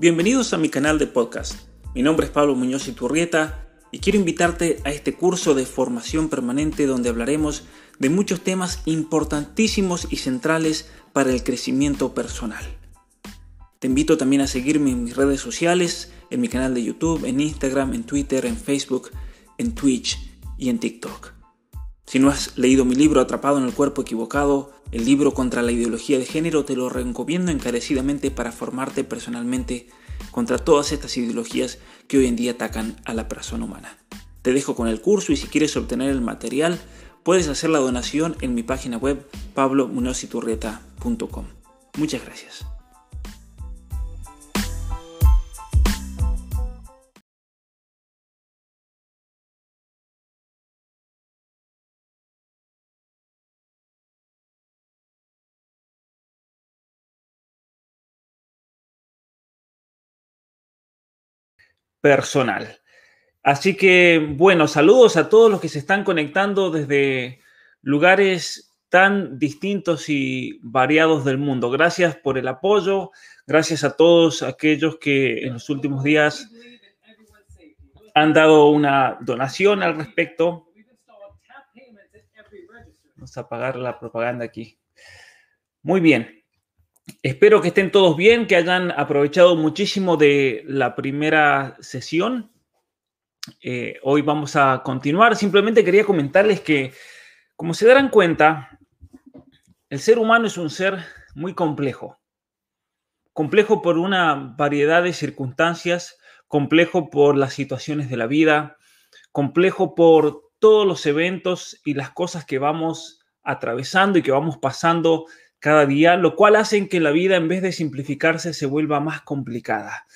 Bienvenidos a mi canal de podcast. Mi nombre es Pablo Muñoz Iturrieta y quiero invitarte a este curso de formación permanente donde hablaremos de muchos temas importantísimos y centrales para el crecimiento personal. Te invito también a seguirme en mis redes sociales, en mi canal de YouTube, en Instagram, en Twitter, en Facebook, en Twitch y en TikTok. Si no has leído mi libro Atrapado en el cuerpo equivocado, el libro contra la ideología de género, te lo recomiendo encarecidamente para formarte personalmente contra todas estas ideologías que hoy en día atacan a la persona humana. Te dejo con el curso y si quieres obtener el material, puedes hacer la donación en mi página web pablomunociturrieta.com. Muchas gracias. Personal. Así que, bueno, saludos a todos los que se están conectando desde lugares tan distintos y variados del mundo. Gracias por el apoyo, gracias a todos aquellos que en los últimos días han dado una donación al respecto. Vamos a apagar la propaganda aquí. Muy bien. Espero que estén todos bien, que hayan aprovechado muchísimo de la primera sesión. Eh, hoy vamos a continuar. Simplemente quería comentarles que, como se darán cuenta, el ser humano es un ser muy complejo. Complejo por una variedad de circunstancias, complejo por las situaciones de la vida, complejo por todos los eventos y las cosas que vamos atravesando y que vamos pasando cada día, lo cual hace que la vida en vez de simplificarse se vuelva más complicada.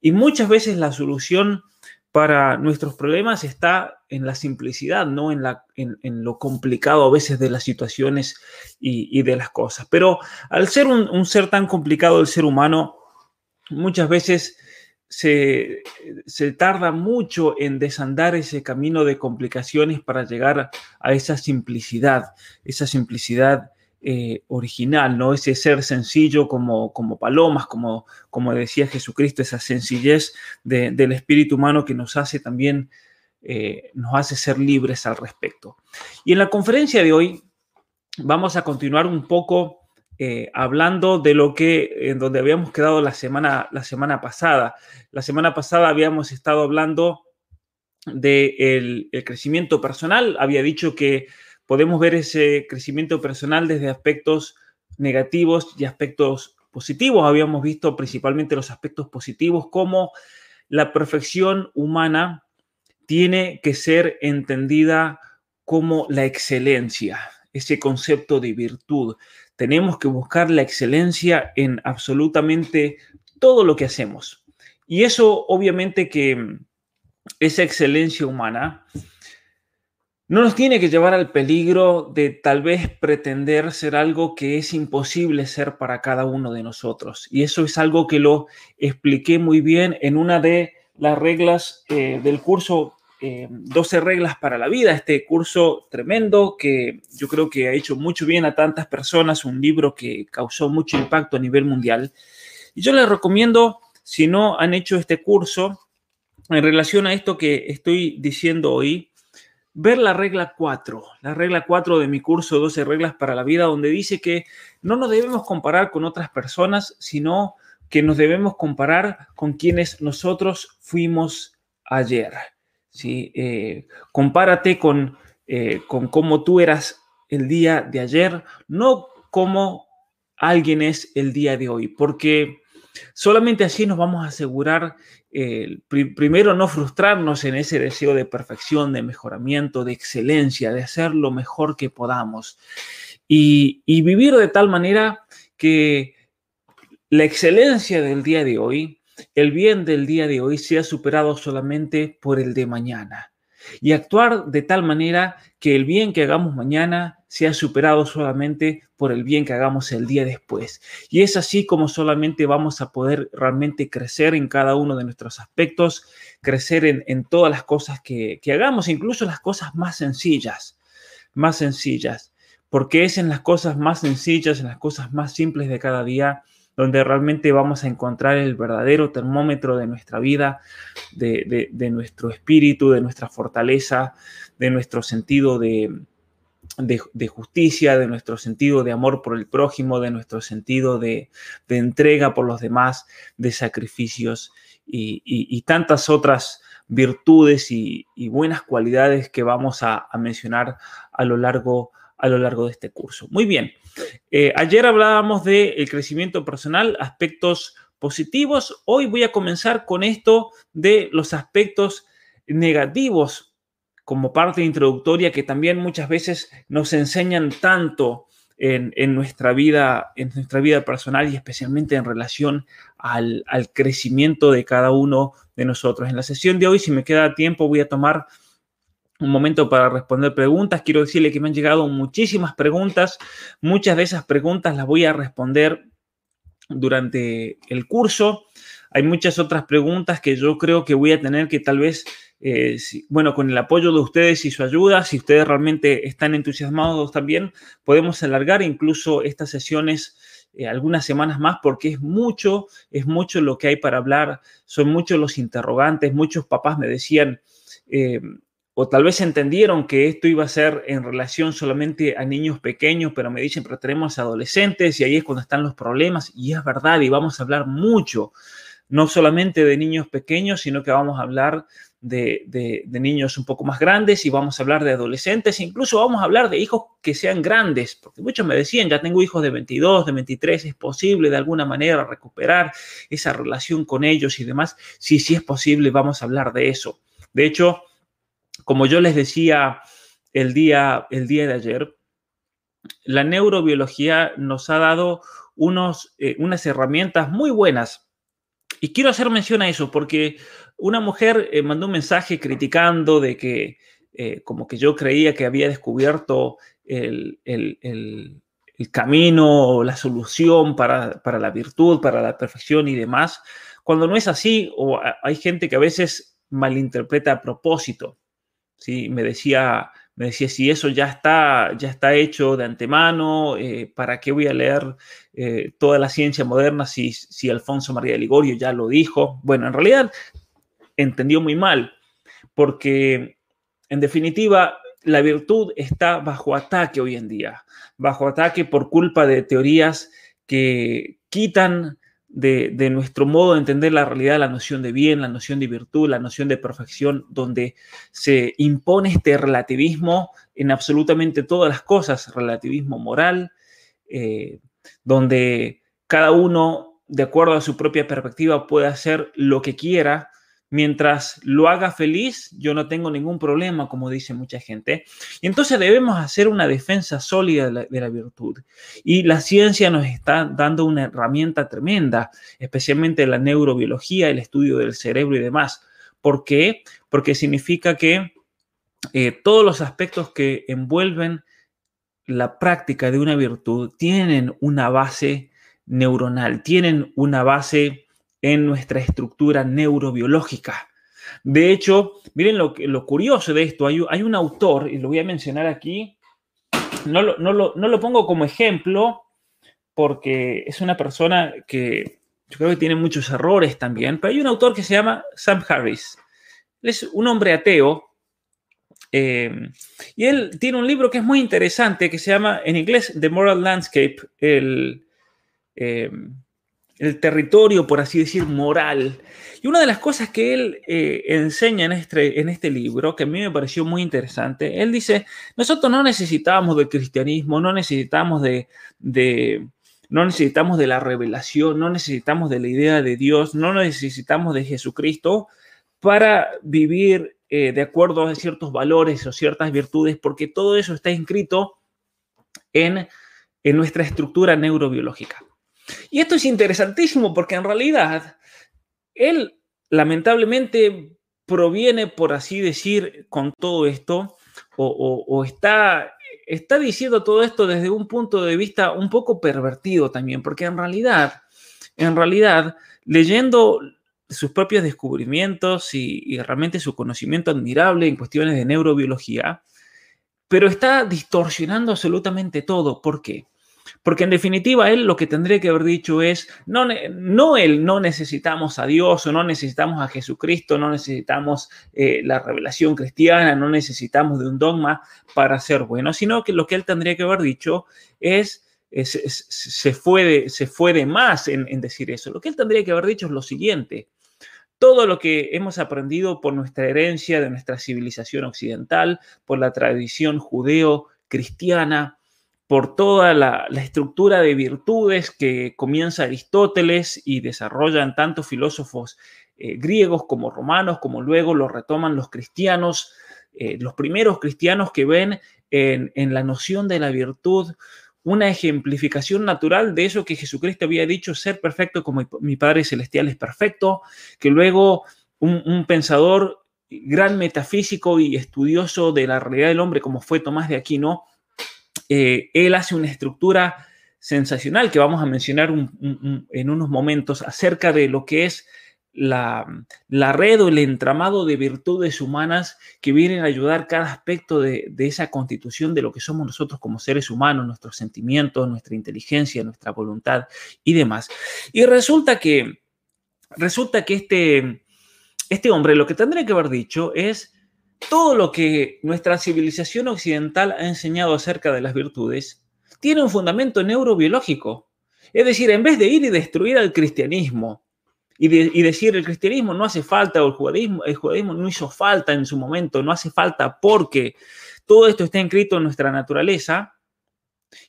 Y muchas veces la solución para nuestros problemas está en la simplicidad, no en, la, en, lo complicado a veces de las situaciones y, de las cosas. Pero al ser un, un, ser tan complicado el ser humano, muchas veces se, se tarda mucho en desandar ese camino de complicaciones para llegar a esa simplicidad, esa simplicidad eh, original, ¿no? Ese ser sencillo como, como palomas, como, como decía Jesucristo, esa sencillez del espíritu humano que nos hace también, eh, nos hace ser libres al respecto. Y en la conferencia de hoy vamos a continuar un poco eh, hablando de lo que, en donde habíamos quedado la semana, la semana pasada. La semana pasada habíamos estado hablando del el crecimiento personal. Había dicho que podemos ver ese crecimiento personal desde aspectos negativos y aspectos positivos. Habíamos visto principalmente los aspectos positivos, como la perfección humana tiene que ser entendida como la excelencia, ese concepto de virtud. Tenemos que buscar la excelencia en absolutamente todo lo que hacemos. Y eso obviamente que esa excelencia humana no nos tiene que llevar al peligro de tal vez pretender ser algo que es imposible ser para cada uno de nosotros. Y eso es algo que lo expliqué muy bien en una de las reglas eh, del curso 12 eh, reglas para la vida, este curso tremendo que yo creo que ha hecho mucho bien a tantas personas, un libro que causó mucho impacto a nivel mundial. Y yo les recomiendo, si no han hecho este curso, en relación a esto que estoy diciendo hoy, ver la regla 4, la regla 4 de mi curso 12 reglas para la vida, donde dice que no nos debemos comparar con otras personas, sino que nos debemos comparar con quienes nosotros fuimos ayer. ¿sí? Eh, compárate con, eh, con cómo tú eras el día de ayer, no como alguien es el día de hoy, porque solamente así nos vamos a asegurar primero no frustrarnos en ese deseo de perfección, de mejoramiento, de excelencia, de hacer lo mejor que podamos. Y, vivir de tal manera que la excelencia del día de hoy, el bien del día de hoy sea superado solamente por el de mañana y actuar de tal manera que el bien que hagamos mañana sea superado solamente por el bien que hagamos el día después. Y es así como solamente vamos a poder realmente crecer en cada uno de nuestros aspectos, crecer en, todas las cosas que, que hagamos, incluso las cosas más sencillas, más sencillas, porque es en las cosas más sencillas, en las cosas más simples de cada día, donde realmente vamos a encontrar el verdadero termómetro de nuestra vida, de, nuestro espíritu, de nuestra fortaleza, de nuestro sentido de, justicia, de nuestro sentido de amor por el prójimo, de nuestro sentido de, entrega por los demás, de sacrificios y, tantas otras virtudes y, buenas cualidades que vamos a, mencionar a lo, largo, a lo largo de este curso. Muy bien, eh, ayer hablábamos del crecimiento personal, aspectos positivos. Hoy voy a comenzar con esto de los aspectos negativos como parte introductoria que también muchas veces nos enseñan tanto en, nuestra, vida, en nuestra vida personal y especialmente en relación al crecimiento de cada uno de nosotros. En la sesión de hoy, si me queda tiempo, voy a tomar un momento para responder preguntas. Quiero decirle que me han llegado muchísimas preguntas. Muchas de esas preguntas las voy a responder durante el curso. Hay muchas otras preguntas que yo creo que voy a tener que tal vez, eh, bueno, con el apoyo de ustedes y su ayuda, si ustedes realmente están entusiasmados también, podemos alargar incluso estas sesiones eh, algunas semanas más porque es mucho, es mucho lo que hay para hablar, son muchos los interrogantes, muchos papás me decían, eh, o tal vez entendieron que esto iba a ser en relación solamente a niños pequeños, pero me dicen, pero tenemos adolescentes y ahí es cuando están los problemas. Y es verdad, y vamos a hablar mucho, no solamente de niños pequeños, sino que vamos a hablar de, niños un poco más grandes y vamos a hablar de adolescentes, incluso vamos a hablar de hijos que sean grandes, porque muchos me decían, ya tengo hijos de 22, de 23, es posible de alguna manera recuperar esa relación con ellos y demás. Sí, sí es posible, vamos a hablar de eso. De hecho, como yo les decía el día, el día de ayer, la neurobiología nos ha dado unos, eh, unas herramientas muy buenas. Y quiero hacer mención a eso porque una mujer eh, mandó un mensaje criticando de que eh, como que yo creía que había descubierto el, camino o la solución para, para, la virtud, para la perfección y demás, cuando no es así o hay gente que a veces malinterpreta a propósito. ¿Sí? Me decía, me decía, si eso ya está, ya está hecho de antemano, eh, ¿para qué voy a leer eh, toda la ciencia moderna si, si Alfonso María de Ligorio ya lo dijo? Bueno, en realidad entendió muy mal, porque en definitiva la virtud está bajo ataque hoy en día, bajo ataque por culpa de teorías que quitan de, nuestro modo de entender la realidad, la noción de bien, la noción de virtud, la noción de perfección, donde se impone este relativismo en absolutamente todas las cosas, relativismo moral, eh, donde cada uno, de acuerdo a su propia perspectiva, puede hacer lo que quiera mientras lo haga feliz, yo no tengo ningún problema, como dice mucha gente. Y entonces debemos hacer una defensa sólida de la, virtud. Y la ciencia nos está dando una herramienta tremenda, especialmente la neurobiología, el estudio del cerebro y demás. ¿Por qué? Porque significa que eh, todos los aspectos que envuelven la práctica de una virtud tienen una base neuronal, tienen una base en nuestra estructura neurobiológica. De hecho, miren lo, lo curioso de esto, hay, hay, un autor, y lo voy a mencionar aquí, no lo, no, lo, no lo pongo como ejemplo porque es una persona que yo creo que tiene muchos errores también, pero hay un autor que se llama Sam Harris. Él es un hombre ateo eh, y él tiene un libro que es muy interesante que se llama en inglés The Moral Landscape, el, eh, el territorio, por así decir, moral. Y una de las cosas que él eh, enseña en este, en este libro, que a mí me pareció muy interesante, él dice, nosotros no necesitamos del cristianismo, no necesitamos de, no necesitamos de la revelación, no necesitamos de la idea de Dios, no necesitamos de Jesucristo para vivir eh, de acuerdo a ciertos valores o ciertas virtudes, porque todo eso está inscrito en, en nuestra estructura neurobiológica. Y esto es interesantísimo porque en realidad él lamentablemente proviene, por así decir, con todo esto, o, está, está diciendo todo esto desde un punto de vista un poco pervertido también, porque en realidad, en realidad, leyendo sus propios descubrimientos y, y realmente su conocimiento admirable en cuestiones de neurobiología, pero está distorsionando absolutamente todo. ¿Por qué? Porque en definitiva, él lo que tendría que haber dicho es, no, no él, no necesitamos a Dios o no necesitamos a Jesucristo, no necesitamos eh, la revelación cristiana, no necesitamos de un dogma para ser buenos, sino que lo que él tendría que haber dicho es, se, fue de, se fue de más en decir eso. Lo que él tendría que haber dicho es lo siguiente. Todo lo que hemos aprendido por nuestra herencia de nuestra civilización occidental, por la tradición judeo-cristiana, por toda la, estructura de virtudes que comienza Aristóteles y desarrollan tantos filósofos eh, griegos como romanos, como luego lo retoman los cristianos, eh, los primeros cristianos que ven en, la noción de la virtud una ejemplificación natural de eso que Jesucristo había dicho, ser perfecto como mi Padre Celestial es perfecto, que luego un, un pensador gran metafísico y estudioso de la realidad del hombre como fue Tomás de Aquino, eh, él hace una estructura sensacional que vamos a mencionar en unos momentos acerca de lo que es la, red o el entramado de virtudes humanas que vienen a ayudar cada aspecto de, esa constitución de lo que somos nosotros como seres humanos, nuestros sentimientos, nuestra inteligencia, nuestra voluntad y demás. Y resulta que, resulta que este, este hombre lo que tendría que haber dicho es todo lo que nuestra civilización occidental ha enseñado acerca de las virtudes tiene un fundamento neurobiológico. Es decir, en vez de ir y destruir al cristianismo y, decir el cristianismo no hace falta o el judaísmo, el judaísmo no hizo falta en su momento, no hace falta porque todo esto está inscrito en nuestra naturaleza,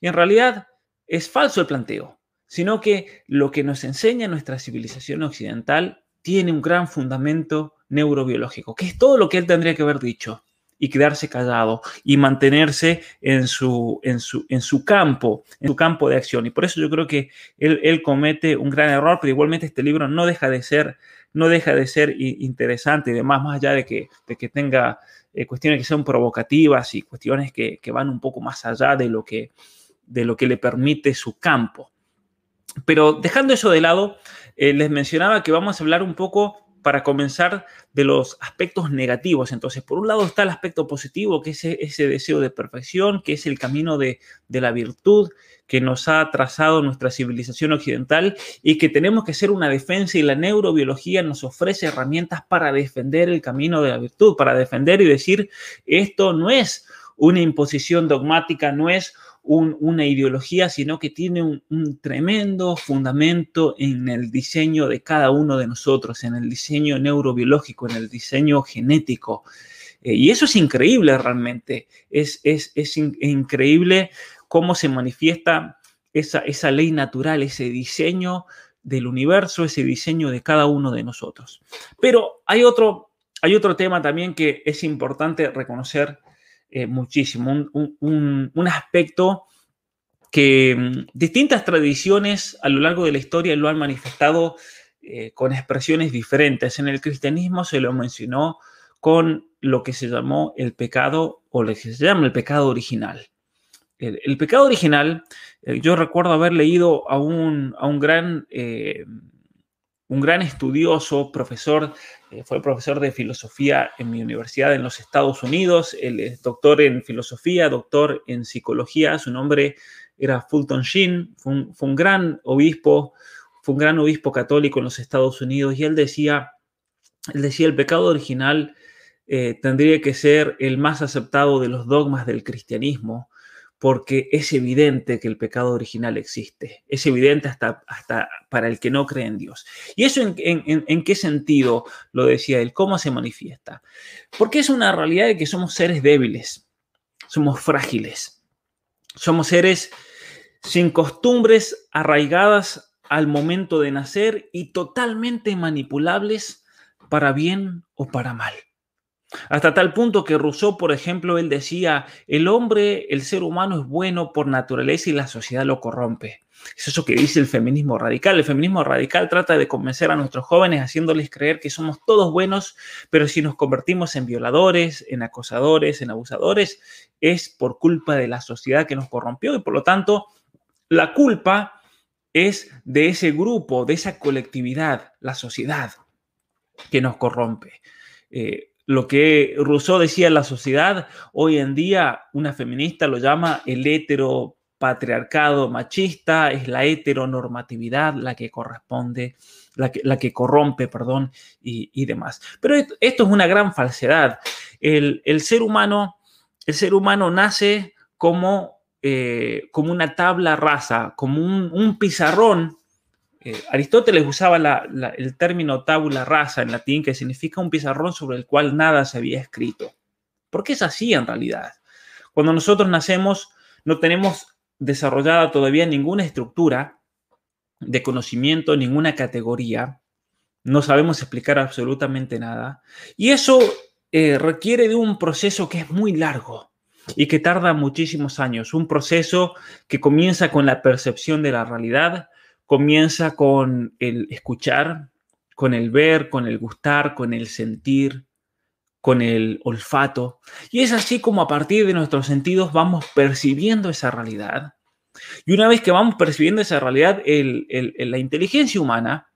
y en realidad es falso el planteo, sino que lo que nos enseña nuestra civilización occidental tiene un gran fundamento neurobiológico, que es todo lo que él tendría que haber dicho y quedarse callado y mantenerse en su, en su, en su campo, en su campo de acción. Y por eso yo creo que él, comete un gran error, pero igualmente este libro no deja de ser, no deja de ser interesante y demás, más allá de que, de que tenga eh, cuestiones que sean provocativas y cuestiones que, van un poco más allá de lo, que, de lo que le permite su campo. Pero dejando eso de lado, eh, les mencionaba que vamos a hablar un poco para comenzar de los aspectos negativos. Entonces, por un lado está el aspecto positivo, que es ese, deseo de perfección, que es el camino de, la virtud que nos ha trazado nuestra civilización occidental y que tenemos que hacer una defensa y la neurobiología nos ofrece herramientas para defender el camino de la virtud, para defender y decir, esto no es una imposición dogmática, no es una ideología, sino que tiene un, tremendo fundamento en el diseño de cada uno de nosotros, en el diseño neurobiológico, en el diseño genético. Eh, y eso es increíble realmente. Es, es, increíble cómo se manifiesta esa, esa ley natural, ese diseño del universo, ese diseño de cada uno de nosotros. Pero hay otro, hay otro tema también que es importante reconocer eh, muchísimo, un, aspecto que mm, distintas tradiciones a lo largo de la historia lo han manifestado eh, con expresiones diferentes. En el cristianismo se lo mencionó con lo que se llamó el pecado o lo que se llama el pecado original. El, pecado original, eh, yo recuerdo haber leído a un, a un gran un gran estudioso, profesor, eh, fue profesor de filosofía en mi universidad en los Estados Unidos, él es doctor en filosofía, doctor en psicología, su nombre era Fulton Sheen, fue un, gran obispo, fue un gran obispo católico en los Estados Unidos. Y él decía, él decía el pecado original eh, tendría que ser el más aceptado de los dogmas del cristianismo, porque es evidente que el pecado original existe, es evidente hasta, hasta para el que no cree en Dios. ¿Y eso en, qué sentido lo decía él? ¿Cómo se manifiesta? Porque es una realidad de que somos seres débiles, somos frágiles, somos seres sin costumbres arraigadas al momento de nacer y totalmente manipulables para bien o para mal. Hasta tal punto que Rousseau, por ejemplo, él decía, el hombre, el ser humano es bueno por naturaleza y la sociedad lo corrompe. Es eso que dice el feminismo radical. El feminismo radical trata de convencer a nuestros jóvenes haciéndoles creer que somos todos buenos, pero si nos convertimos en violadores, en acosadores, en abusadores, es por culpa de la sociedad que nos corrompió y por lo tanto la culpa es de ese grupo, de esa colectividad, la sociedad que nos corrompe. Eh, lo que Rousseau decía en la sociedad, hoy en día una feminista lo llama el hetero patriarcado machista, es la heteronormatividad la que corresponde, la que, la que corrompe, perdón, y, demás. Pero esto es una gran falsedad. El, ser, humano, el ser humano nace como, eh, como una tabla rasa, como un, pizarrón. Eh, Aristóteles usaba el término tabula rasa en latín, que significa un pizarrón sobre el cual nada se había escrito. Porque es así en realidad. Cuando nosotros nacemos, no tenemos desarrollada todavía ninguna estructura de conocimiento, ninguna categoría. No sabemos explicar absolutamente nada. Y eso eh, requiere de un proceso que es muy largo y que tarda muchísimos años. Un proceso que comienza con la percepción de la realidad, comienza con el escuchar, con el ver, con el gustar, con el sentir, con el olfato. Y es así como a partir de nuestros sentidos vamos percibiendo esa realidad. Y una vez que vamos percibiendo esa realidad, la inteligencia humana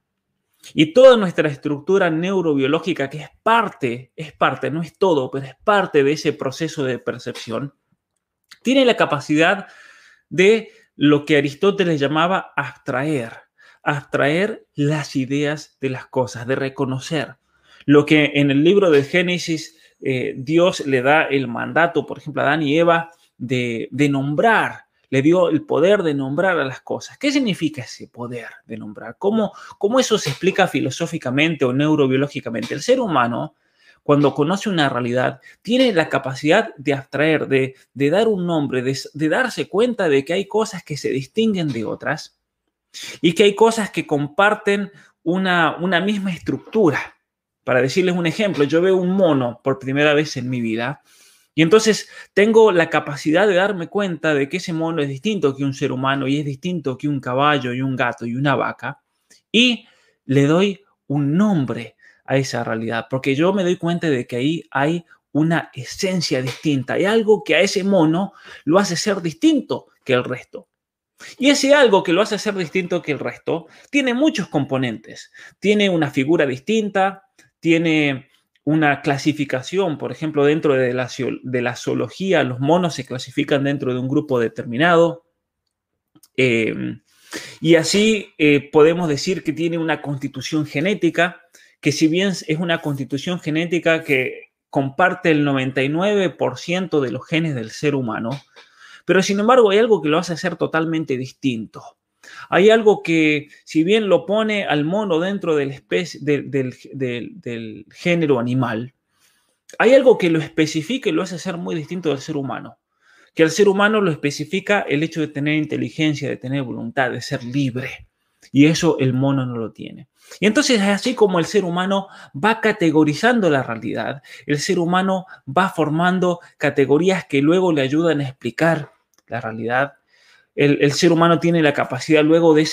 y toda nuestra estructura neurobiológica, que es parte, es parte, no es todo, pero es parte de ese proceso de percepción, tiene la capacidad de lo que Aristóteles llamaba abstraer, abstraer las ideas de las cosas, de reconocer. Lo que en el libro de Génesis eh, Dios le da el mandato, por ejemplo, a Adán y Eva, de, nombrar, le dio el poder de nombrar a las cosas. ¿Qué significa ese poder de nombrar? ¿Cómo, cómo eso se explica filosóficamente o neurobiológicamente? El ser humano, cuando conoce una realidad, tiene la capacidad de abstraer, de, dar un nombre, de, darse cuenta de que hay cosas que se distinguen de otras y que hay cosas que comparten una misma estructura. Para decirles un ejemplo, yo veo un mono por primera vez en mi vida y entonces tengo la capacidad de darme cuenta de que ese mono es distinto que un ser humano y es distinto que un caballo y un gato y una vaca y le doy un nombre a esa realidad, porque yo me doy cuenta de que ahí hay una esencia distinta, hay algo que a ese mono lo hace ser distinto que el resto. Y ese algo que lo hace ser distinto que el resto tiene muchos componentes. Tiene una figura distinta, tiene una clasificación, por ejemplo, dentro de la, de la zoología, los monos se clasifican dentro de un grupo determinado. Em, y así eh, podemos decir que tiene una constitución genética, que si bien es una constitución genética que comparte el 99% de los genes del ser humano, pero sin embargo hay algo que lo hace ser totalmente distinto. Hay algo que, si bien lo pone al mono dentro del, género animal, hay algo que lo especifica y lo hace ser muy distinto del ser humano. Que al ser humano lo especifica el hecho de tener inteligencia, de tener voluntad, de ser libre. Y eso el mono no lo tiene. Y entonces así como el ser humano va categorizando la realidad, el ser humano va formando categorías que luego le ayudan a explicar la realidad, el, ser humano tiene la capacidad luego de,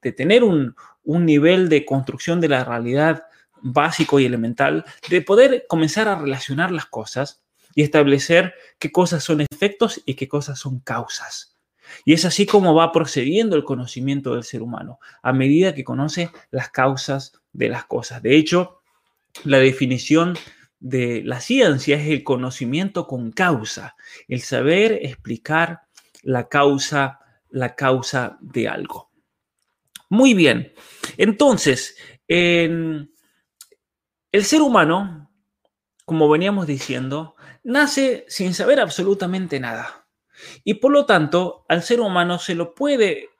de, tener un, nivel de construcción de la realidad básico y elemental, de poder comenzar a relacionar las cosas y establecer qué cosas son efectos y qué cosas son causas. Y es así como va procediendo el conocimiento del ser humano, a medida que conoce las causas de las cosas. De hecho, la definición de la ciencia es el conocimiento con causa, el saber explicar la causa, la causa de algo. Muy bien. Entonces, el ser humano, como veníamos diciendo, nace sin saber absolutamente nada. Y por lo tanto, al ser humano se lo puede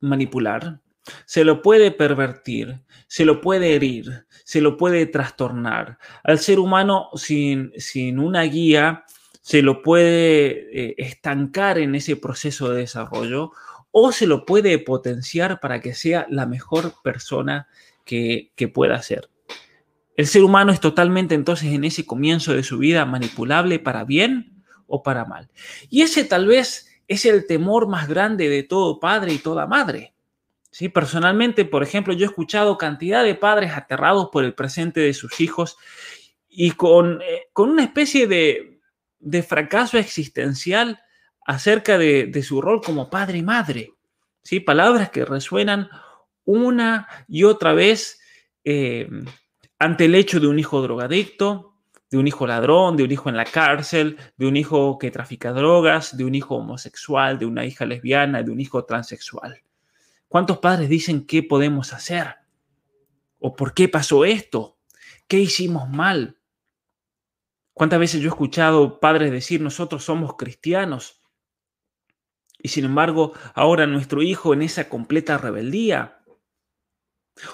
manipular, se lo puede pervertir, se lo puede herir, se lo puede trastornar. Al ser humano sin, sin una guía se lo puede eh, estancar en ese proceso de desarrollo o se lo puede potenciar para que sea la mejor persona que, que pueda ser. El ser humano es totalmente entonces en ese comienzo de su vida manipulable para bien o para mal. Y ese tal vez es el temor más grande de todo padre y toda madre. ¿Sí? Personalmente, por ejemplo, yo he escuchado cantidad de padres aterrados por el presente de sus hijos y con, eh, con una especie de, de fracaso existencial acerca de, su rol como padre y madre. ¿sí? Palabras que resuenan una y otra vez eh, ante el hecho de un hijo drogadicto, de un hijo ladrón, de un hijo en la cárcel, de un hijo que trafica drogas, de un hijo homosexual, de una hija lesbiana, de un hijo transexual. ¿Cuántos padres dicen qué podemos hacer? ¿O por qué pasó esto? ¿Qué hicimos mal? ¿Cuántas veces yo he escuchado padres decir nosotros somos cristianos? Y sin embargo, ahora nuestro hijo en esa completa rebeldía.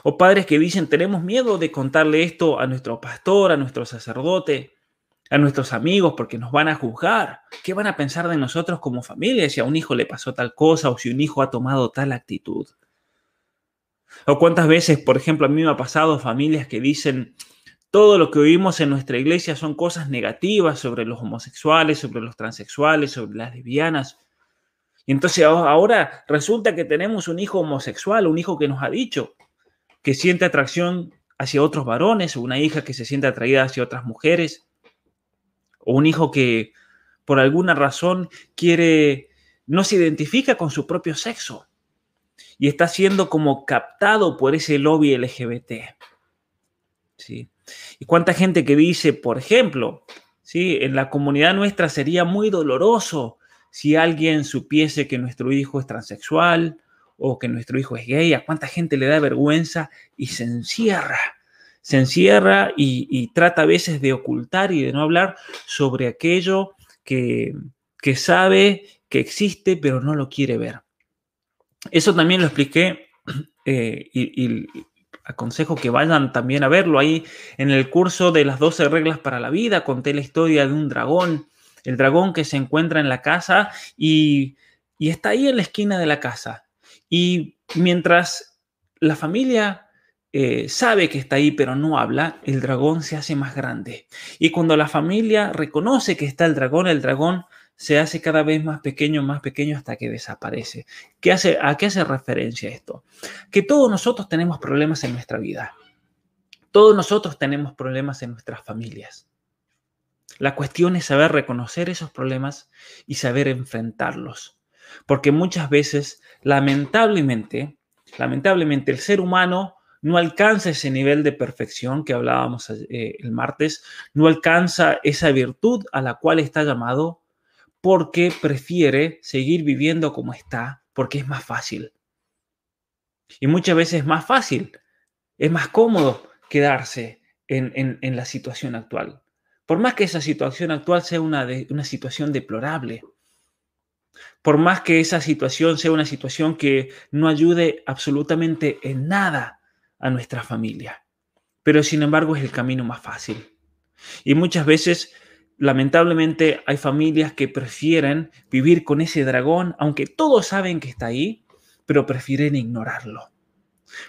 O padres que dicen tenemos miedo de contarle esto a nuestro pastor, a nuestro sacerdote, a nuestros amigos porque nos van a juzgar. ¿Qué van a pensar de nosotros como familia si a un hijo le pasó tal cosa o si un hijo ha tomado tal actitud? O cuántas veces, por ejemplo, a mí me ha pasado familias que dicen, todo lo que oímos en nuestra iglesia son cosas negativas sobre los homosexuales, sobre los transexuales, sobre las lesbianas. Y entonces ahora resulta que tenemos un hijo homosexual, un hijo que nos ha dicho que siente atracción hacia otros varones, o una hija que se siente atraída hacia otras mujeres, o un hijo que por alguna razón quiere, no se identifica con su propio sexo y está siendo como captado por ese lobby LGBT. ¿Sí? Y cuánta gente que dice, por ejemplo, ¿sí? en la comunidad nuestra sería muy doloroso si alguien supiese que nuestro hijo es transexual o que nuestro hijo es gay. A cuánta gente le da vergüenza y se encierra. Se encierra y, trata a veces de ocultar y de no hablar sobre aquello que, que sabe que existe pero no lo quiere ver. Eso también lo expliqué eh, y, aconsejo que vayan también a verlo. Ahí en el curso de las 12 reglas para la vida conté la historia de un dragón, el dragón que se encuentra en la casa y, está ahí en la esquina de la casa. Y mientras la familia eh, sabe que está ahí pero no habla, el dragón se hace más grande. Y cuando la familia reconoce que está el dragón, el dragón se hace cada vez más pequeño, más pequeño hasta que desaparece. ¿Qué hace, ¿A qué hace referencia esto? Que todos nosotros tenemos problemas en nuestra vida. Todos nosotros tenemos problemas en nuestras familias. La cuestión es saber reconocer esos problemas y saber enfrentarlos. Porque muchas veces, lamentablemente, lamentablemente el ser humano no alcanza ese nivel de perfección que hablábamos eh, el martes, no alcanza esa virtud a la cual está llamado porque prefiere seguir viviendo como está, porque es más fácil. Y muchas veces es más fácil, es más cómodo quedarse en, la situación actual. Por más que esa situación actual sea una, una situación deplorable, por más que esa situación sea una situación que no ayude absolutamente en nada a nuestra familia, pero sin embargo es el camino más fácil. Y muchas veces lamentablemente hay familias que prefieren vivir con ese dragón, aunque todos saben que está ahí, pero prefieren ignorarlo.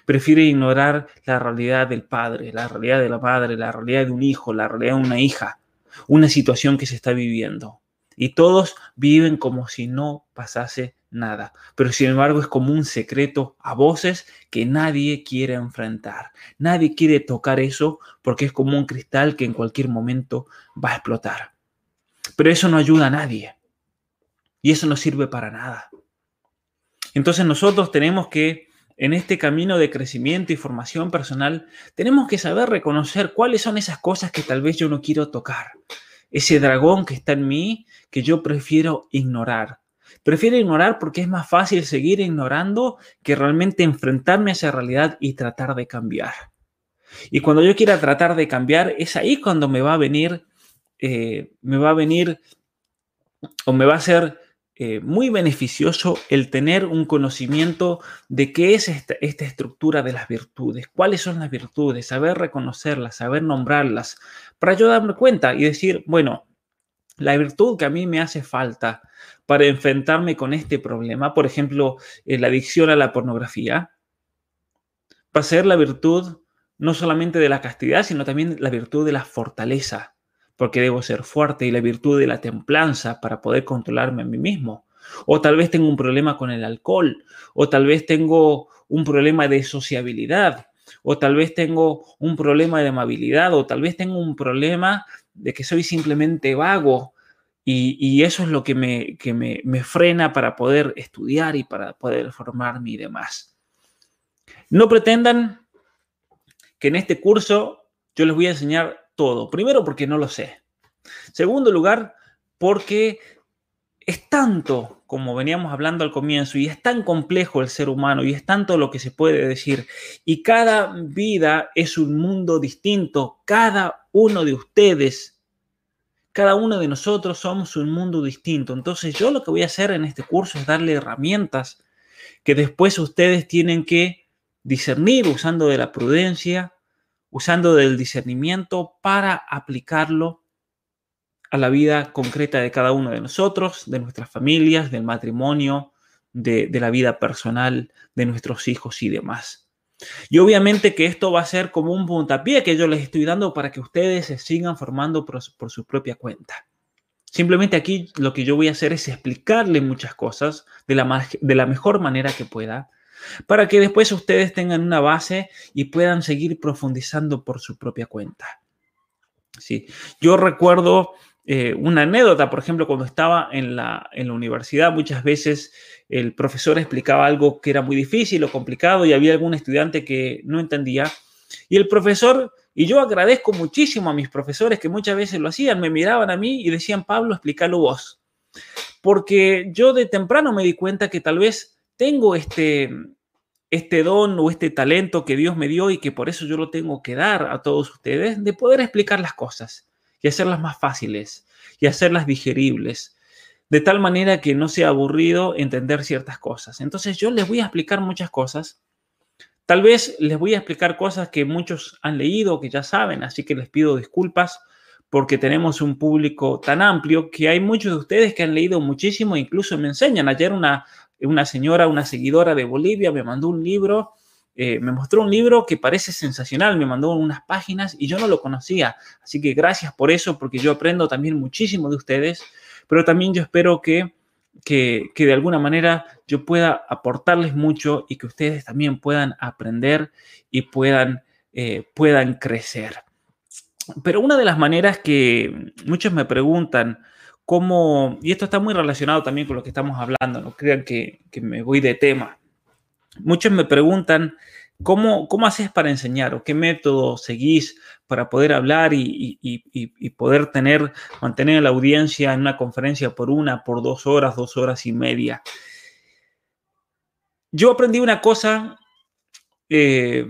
Prefieren ignorar la realidad del padre, la realidad de la madre, la realidad de un hijo, la realidad de una hija, una situación que se está viviendo. Y todos viven como si no pasase nada. Pero sin embargo es como un secreto a voces que nadie quiere enfrentar. Nadie quiere tocar eso porque es como un cristal que en cualquier momento va a explotar. Pero eso no ayuda a nadie. Y eso no sirve para nada. Entonces nosotros tenemos que, en este camino de crecimiento y formación personal, tenemos que saber reconocer cuáles son esas cosas que tal vez yo no quiero tocar. Ese dragón que está en mí que yo prefiero ignorar Prefiero ignorar porque es más fácil seguir ignorando que realmente enfrentarme a esa realidad y tratar de cambiar. Y cuando yo quiera tratar de cambiar, es ahí cuando me va a venir, eh, me va a venir o me va a ser eh, muy beneficioso el tener un conocimiento de qué es esta, esta, estructura de las virtudes, cuáles son las virtudes, saber reconocerlas, saber nombrarlas, para yo darme cuenta y decir, bueno, la virtud que a mí me hace falta para enfrentarme con este problema, por ejemplo, eh, la adicción a la pornografía, va a ser la virtud no solamente de la castidad, sino también la virtud de la fortaleza, porque debo ser fuerte, y la virtud de la templanza para poder controlarme a mí mismo. O tal vez tengo un problema con el alcohol, o tal vez tengo un problema de sociabilidad, o tal vez tengo un problema de amabilidad, o tal vez tengo un problema de que soy simplemente vago y, eso es lo que, me, me, frena para poder estudiar y para poder formarme y demás. No pretendan que en este curso yo les voy a enseñar todo. Primero, porque no lo sé. Segundo lugar, porque es tanto, como veníamos hablando al comienzo, y es tan complejo el ser humano, y es tanto lo que se puede decir, y cada vida es un mundo distinto, cada uno de ustedes, cada uno de nosotros somos un mundo distinto. Entonces yo lo que voy a hacer en este curso es darle herramientas que después ustedes tienen que discernir usando de la prudencia, usando del discernimiento para aplicarlo a la vida concreta de cada uno de nosotros, de nuestras familias, del matrimonio, de, la vida personal, de nuestros hijos y demás. Y obviamente que esto va a ser como un puntapié que yo les estoy dando para que ustedes se sigan formando por, su propia cuenta. Simplemente aquí lo que yo voy a hacer es explicarles muchas cosas de la, de la mejor manera que pueda, para que después ustedes tengan una base y puedan seguir profundizando por su propia cuenta. Sí. Yo recuerdo eh, una anécdota, por ejemplo, cuando estaba en la, en la universidad, muchas veces el profesor explicaba algo que era muy difícil o complicado y había algún estudiante que no entendía. Y el profesor, y yo agradezco muchísimo a mis profesores que muchas veces lo hacían, me miraban a mí y decían, Pablo, explícalo vos. Porque yo de temprano me di cuenta que tal vez tengo este, este don o este talento que Dios me dio y que por eso yo lo tengo que dar a todos ustedes, de poder explicar las cosas y hacerlas más fáciles y hacerlas digeribles, de tal manera que no sea aburrido entender ciertas cosas. Entonces yo les voy a explicar muchas cosas. Tal vez les voy a explicar cosas que muchos han leído, que ya saben, así que les pido disculpas porque tenemos un público tan amplio que hay muchos de ustedes que han leído muchísimo incluso me enseñan. Ayer una, una señora, una seguidora de Bolivia me mandó un libro eh, me mostró un libro que parece sensacional, me mandó unas páginas y yo no lo conocía. Así que gracias por eso, porque yo aprendo también muchísimo de ustedes, pero también yo espero que, que, de alguna manera yo pueda aportarles mucho y que ustedes también puedan aprender y puedan, eh, puedan crecer. Pero una de las maneras que muchos me preguntan, cómo, y esto está muy relacionado también con lo que estamos hablando, no crean que, que me voy de tema, Muchos me preguntan, ¿cómo, cómo haces para enseñar o qué método seguís para poder hablar y, poder tener, mantener la audiencia en una conferencia por una, por dos horas, dos horas y media? Yo aprendí una cosa eh,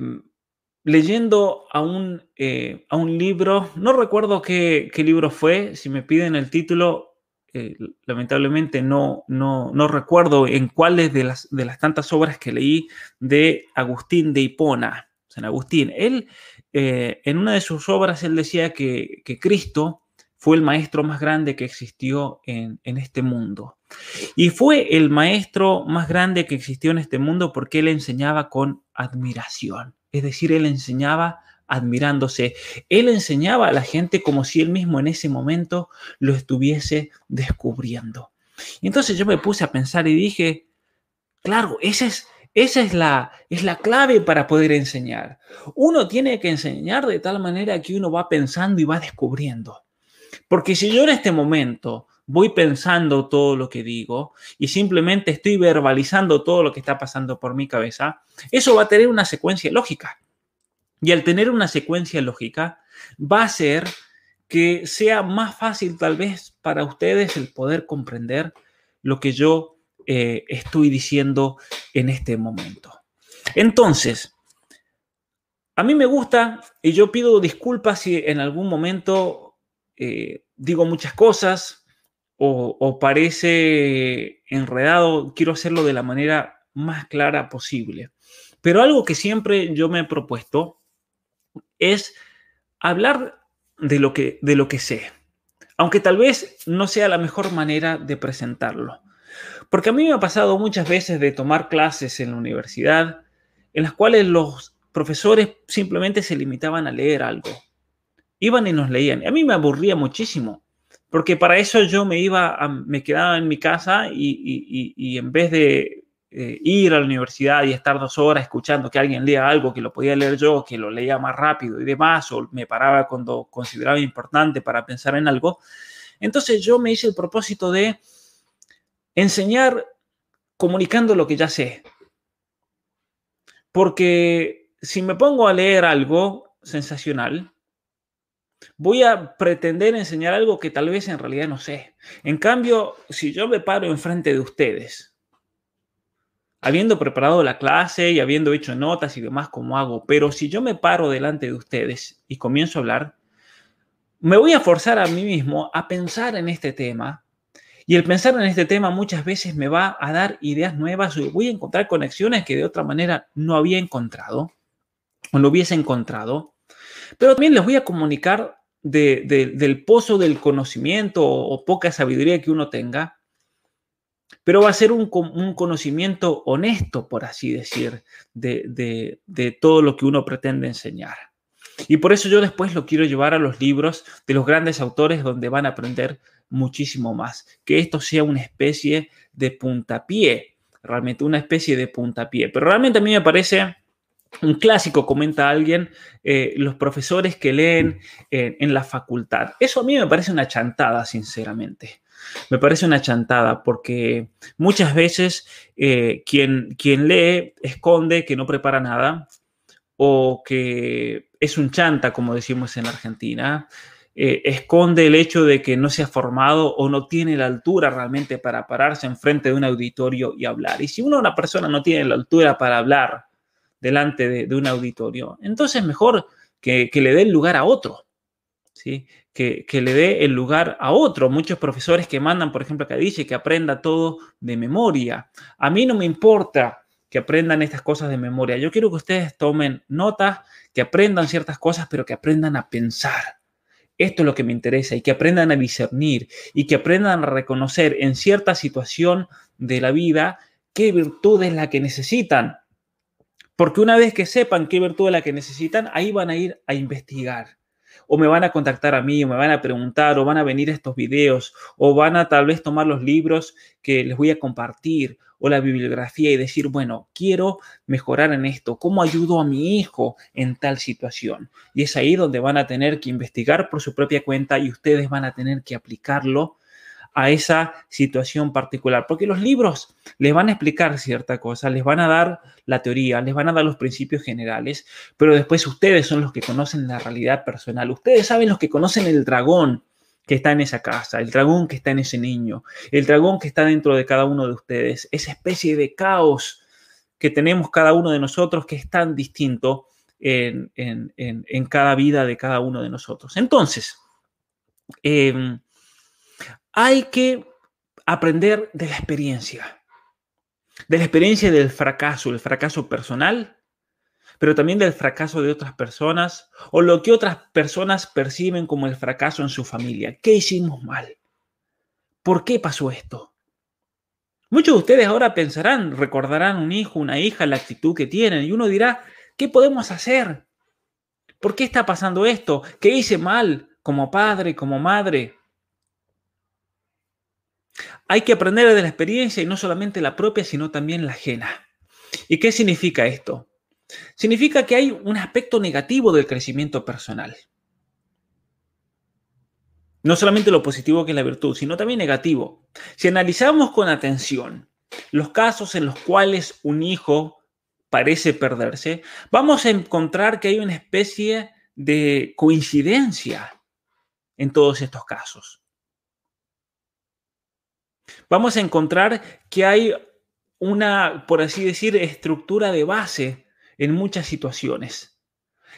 leyendo a un, eh, a un libro, no recuerdo qué, qué libro fue, si me piden el título, eh, lamentablemente no, no, recuerdo en cuáles de las, de las tantas obras que leí de Agustín de Hipona, San Agustín. Él, eh, en una de sus obras, él decía que, Cristo fue el maestro más grande que existió en, en, este mundo. Y fue el maestro más grande que existió en este mundo porque él enseñaba con admiración. Es decir, él enseñaba admirándose. Él enseñaba a la gente como si él mismo en ese momento lo estuviese descubriendo. Y entonces yo me puse a pensar y dije, claro, esa es, esa es la, es la clave para poder enseñar. Uno tiene que enseñar de tal manera que uno va pensando y va descubriendo. Porque si yo en este momento voy pensando todo lo que digo y simplemente estoy verbalizando todo lo que está pasando por mi cabeza, eso va a tener una secuencia lógica. Y al tener una secuencia lógica, va a ser que sea más fácil tal vez para ustedes el poder comprender lo que yo eh, estoy diciendo en este momento. Entonces, a mí me gusta y yo pido disculpas si en algún momento eh, digo muchas cosas o, o parece enredado. Quiero hacerlo de la manera más clara posible. Pero algo que siempre yo me he propuesto es hablar de lo que, de lo que sé, aunque tal vez no sea la mejor manera de presentarlo. Porque a mí me ha pasado muchas veces de tomar clases en la universidad en las cuales los profesores simplemente se limitaban a leer algo. Iban y nos leían. A mí me aburría muchísimo, porque para eso yo me iba, me quedaba en mi casa y en vez de eh, ir a la universidad y estar dos horas escuchando que alguien lea algo que lo podía leer yo, que lo leía más rápido y demás, o me paraba cuando consideraba importante para pensar en algo. Entonces yo me hice el propósito de enseñar comunicando lo que ya sé. Porque si me pongo a leer algo sensacional, voy a pretender enseñar algo que tal vez en realidad no sé. En cambio, si yo me paro enfrente de ustedes, habiendo preparado la clase y habiendo hecho notas y demás como hago, pero si yo me paro delante de ustedes y comienzo a hablar, me voy a forzar a mí mismo a pensar en este tema y el pensar en este tema muchas veces me va a dar ideas nuevas y voy a encontrar conexiones que de otra manera no había encontrado o no hubiese encontrado. Pero también les voy a comunicar del pozo del conocimiento o, poca sabiduría que uno tenga, pero va a ser un, conocimiento honesto, por así decir, de, todo lo que uno pretende enseñar. Y por eso yo después lo quiero llevar a los libros de los grandes autores donde van a aprender muchísimo más. Que esto sea una especie de puntapié, realmente una especie de puntapié. Pero realmente a mí me parece un clásico, comenta alguien, eh, los profesores que leen en la facultad. Eso a mí me parece una chantada, sinceramente. Me parece una chantada porque muchas veces eh, quien, quien lee esconde que no prepara nada o que es un chanta, como decimos en Argentina, eh, esconde el hecho de que no se ha formado o no tiene la altura realmente para pararse enfrente de un auditorio y hablar. Y si uno, una persona, no tiene la altura para hablar delante de, un auditorio, entonces mejor que, le dé el lugar a otro, Que, que, le dé el lugar a otro. Muchos profesores que mandan, por ejemplo, que dice que aprenda todo de memoria. A mí no me importa que aprendan estas cosas de memoria. Yo quiero que ustedes tomen notas, que aprendan ciertas cosas, pero que aprendan a pensar. Esto es lo que me interesa y que aprendan a discernir y que aprendan a reconocer en cierta situación de la vida qué virtud es la que necesitan. Porque una vez que sepan qué virtud es la que necesitan, ahí van a ir a investigar. O me van a contactar a mí, o me van a preguntar, o van a venir estos videos, o van a tal vez tomar los libros que les voy a compartir, o la bibliografía y decir, bueno, quiero mejorar en esto, ¿cómo ayudo a mi hijo en tal situación? Y es ahí donde van a tener que investigar por su propia cuenta y ustedes van a tener que aplicarlo a esa situación particular, porque los libros les van a explicar cierta cosa, les van a dar la teoría, les van a dar los principios generales, pero después ustedes son los que conocen la realidad personal, ustedes saben los que conocen el dragón, que está en esa casa, el dragón que está en ese niño, el dragón que está dentro de cada uno de ustedes, esa especie de caos que tenemos cada uno de nosotros que es tan distinto en, cada vida de cada uno de nosotros. Entonces, em, hay que aprender de la experiencia, de la experiencia del fracaso, el fracaso personal, pero también del fracaso de otras personas o lo que otras personas perciben como el fracaso en su familia. ¿Qué hicimos mal? ¿Por qué pasó esto? Muchos de ustedes ahora pensarán, recordarán un hijo, una hija, la actitud que tienen y uno dirá, ¿qué podemos hacer? ¿Por qué está pasando esto? ¿Qué hice mal como padre, como madre? Hay que aprender de la experiencia y no solamente la propia, sino también la ajena. ¿Y qué significa esto? significa que hay un aspecto negativo del crecimiento personal. No solamente lo positivo que es la virtud, sino también negativo. Si analizamos con atención los casos en los cuales un hijo parece perderse, vamos a encontrar que hay una especie de coincidencia en todos estos casos. Vamos a encontrar que hay una, por así decir, estructura de base en muchas situaciones,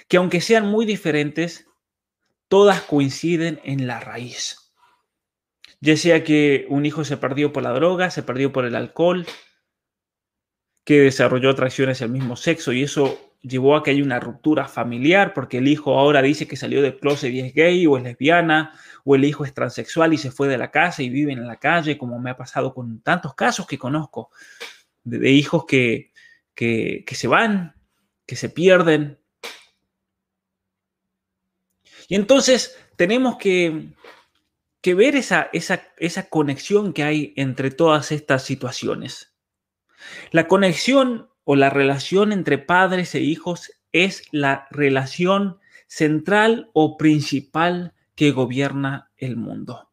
que aunque sean muy diferentes, todas coinciden en la raíz. Ya sea que un hijo se perdió por la droga, se perdió por el alcohol, que desarrolló atracciones el mismo sexo y eso llevó a que haya una ruptura familiar porque el hijo ahora dice que salió del closet y es gay o es lesbiana o el hijo es transexual y se fue de la casa y vive en la calle como me ha pasado con tantos casos que conozco de, hijos que, que, que se van que se pierden. Y entonces tenemos que, ver esa, esa, esa conexión que hay entre todas estas situaciones. La conexión o la relación entre padres e hijos es la relación central o principal que gobierna el mundo.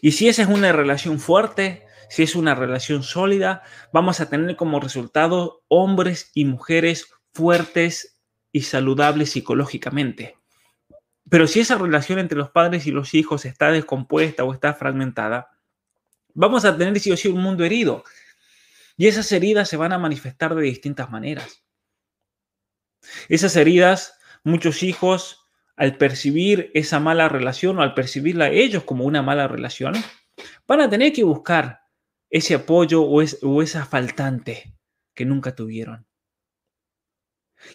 Y si esa es una relación fuerte, si es una relación sólida, vamos a tener como resultado hombres y mujeres fuertes y saludables psicológicamente. Pero si esa relación entre los padres y los hijos está descompuesta o está fragmentada, vamos a tener sí o sí un mundo herido. Y esas heridas se van a manifestar de distintas maneras. Esas heridas, muchos hijos, al percibir esa mala relación o al percibirla ellos como una mala relación, van a tener que buscar ese apoyo o, o esa faltante que nunca tuvieron.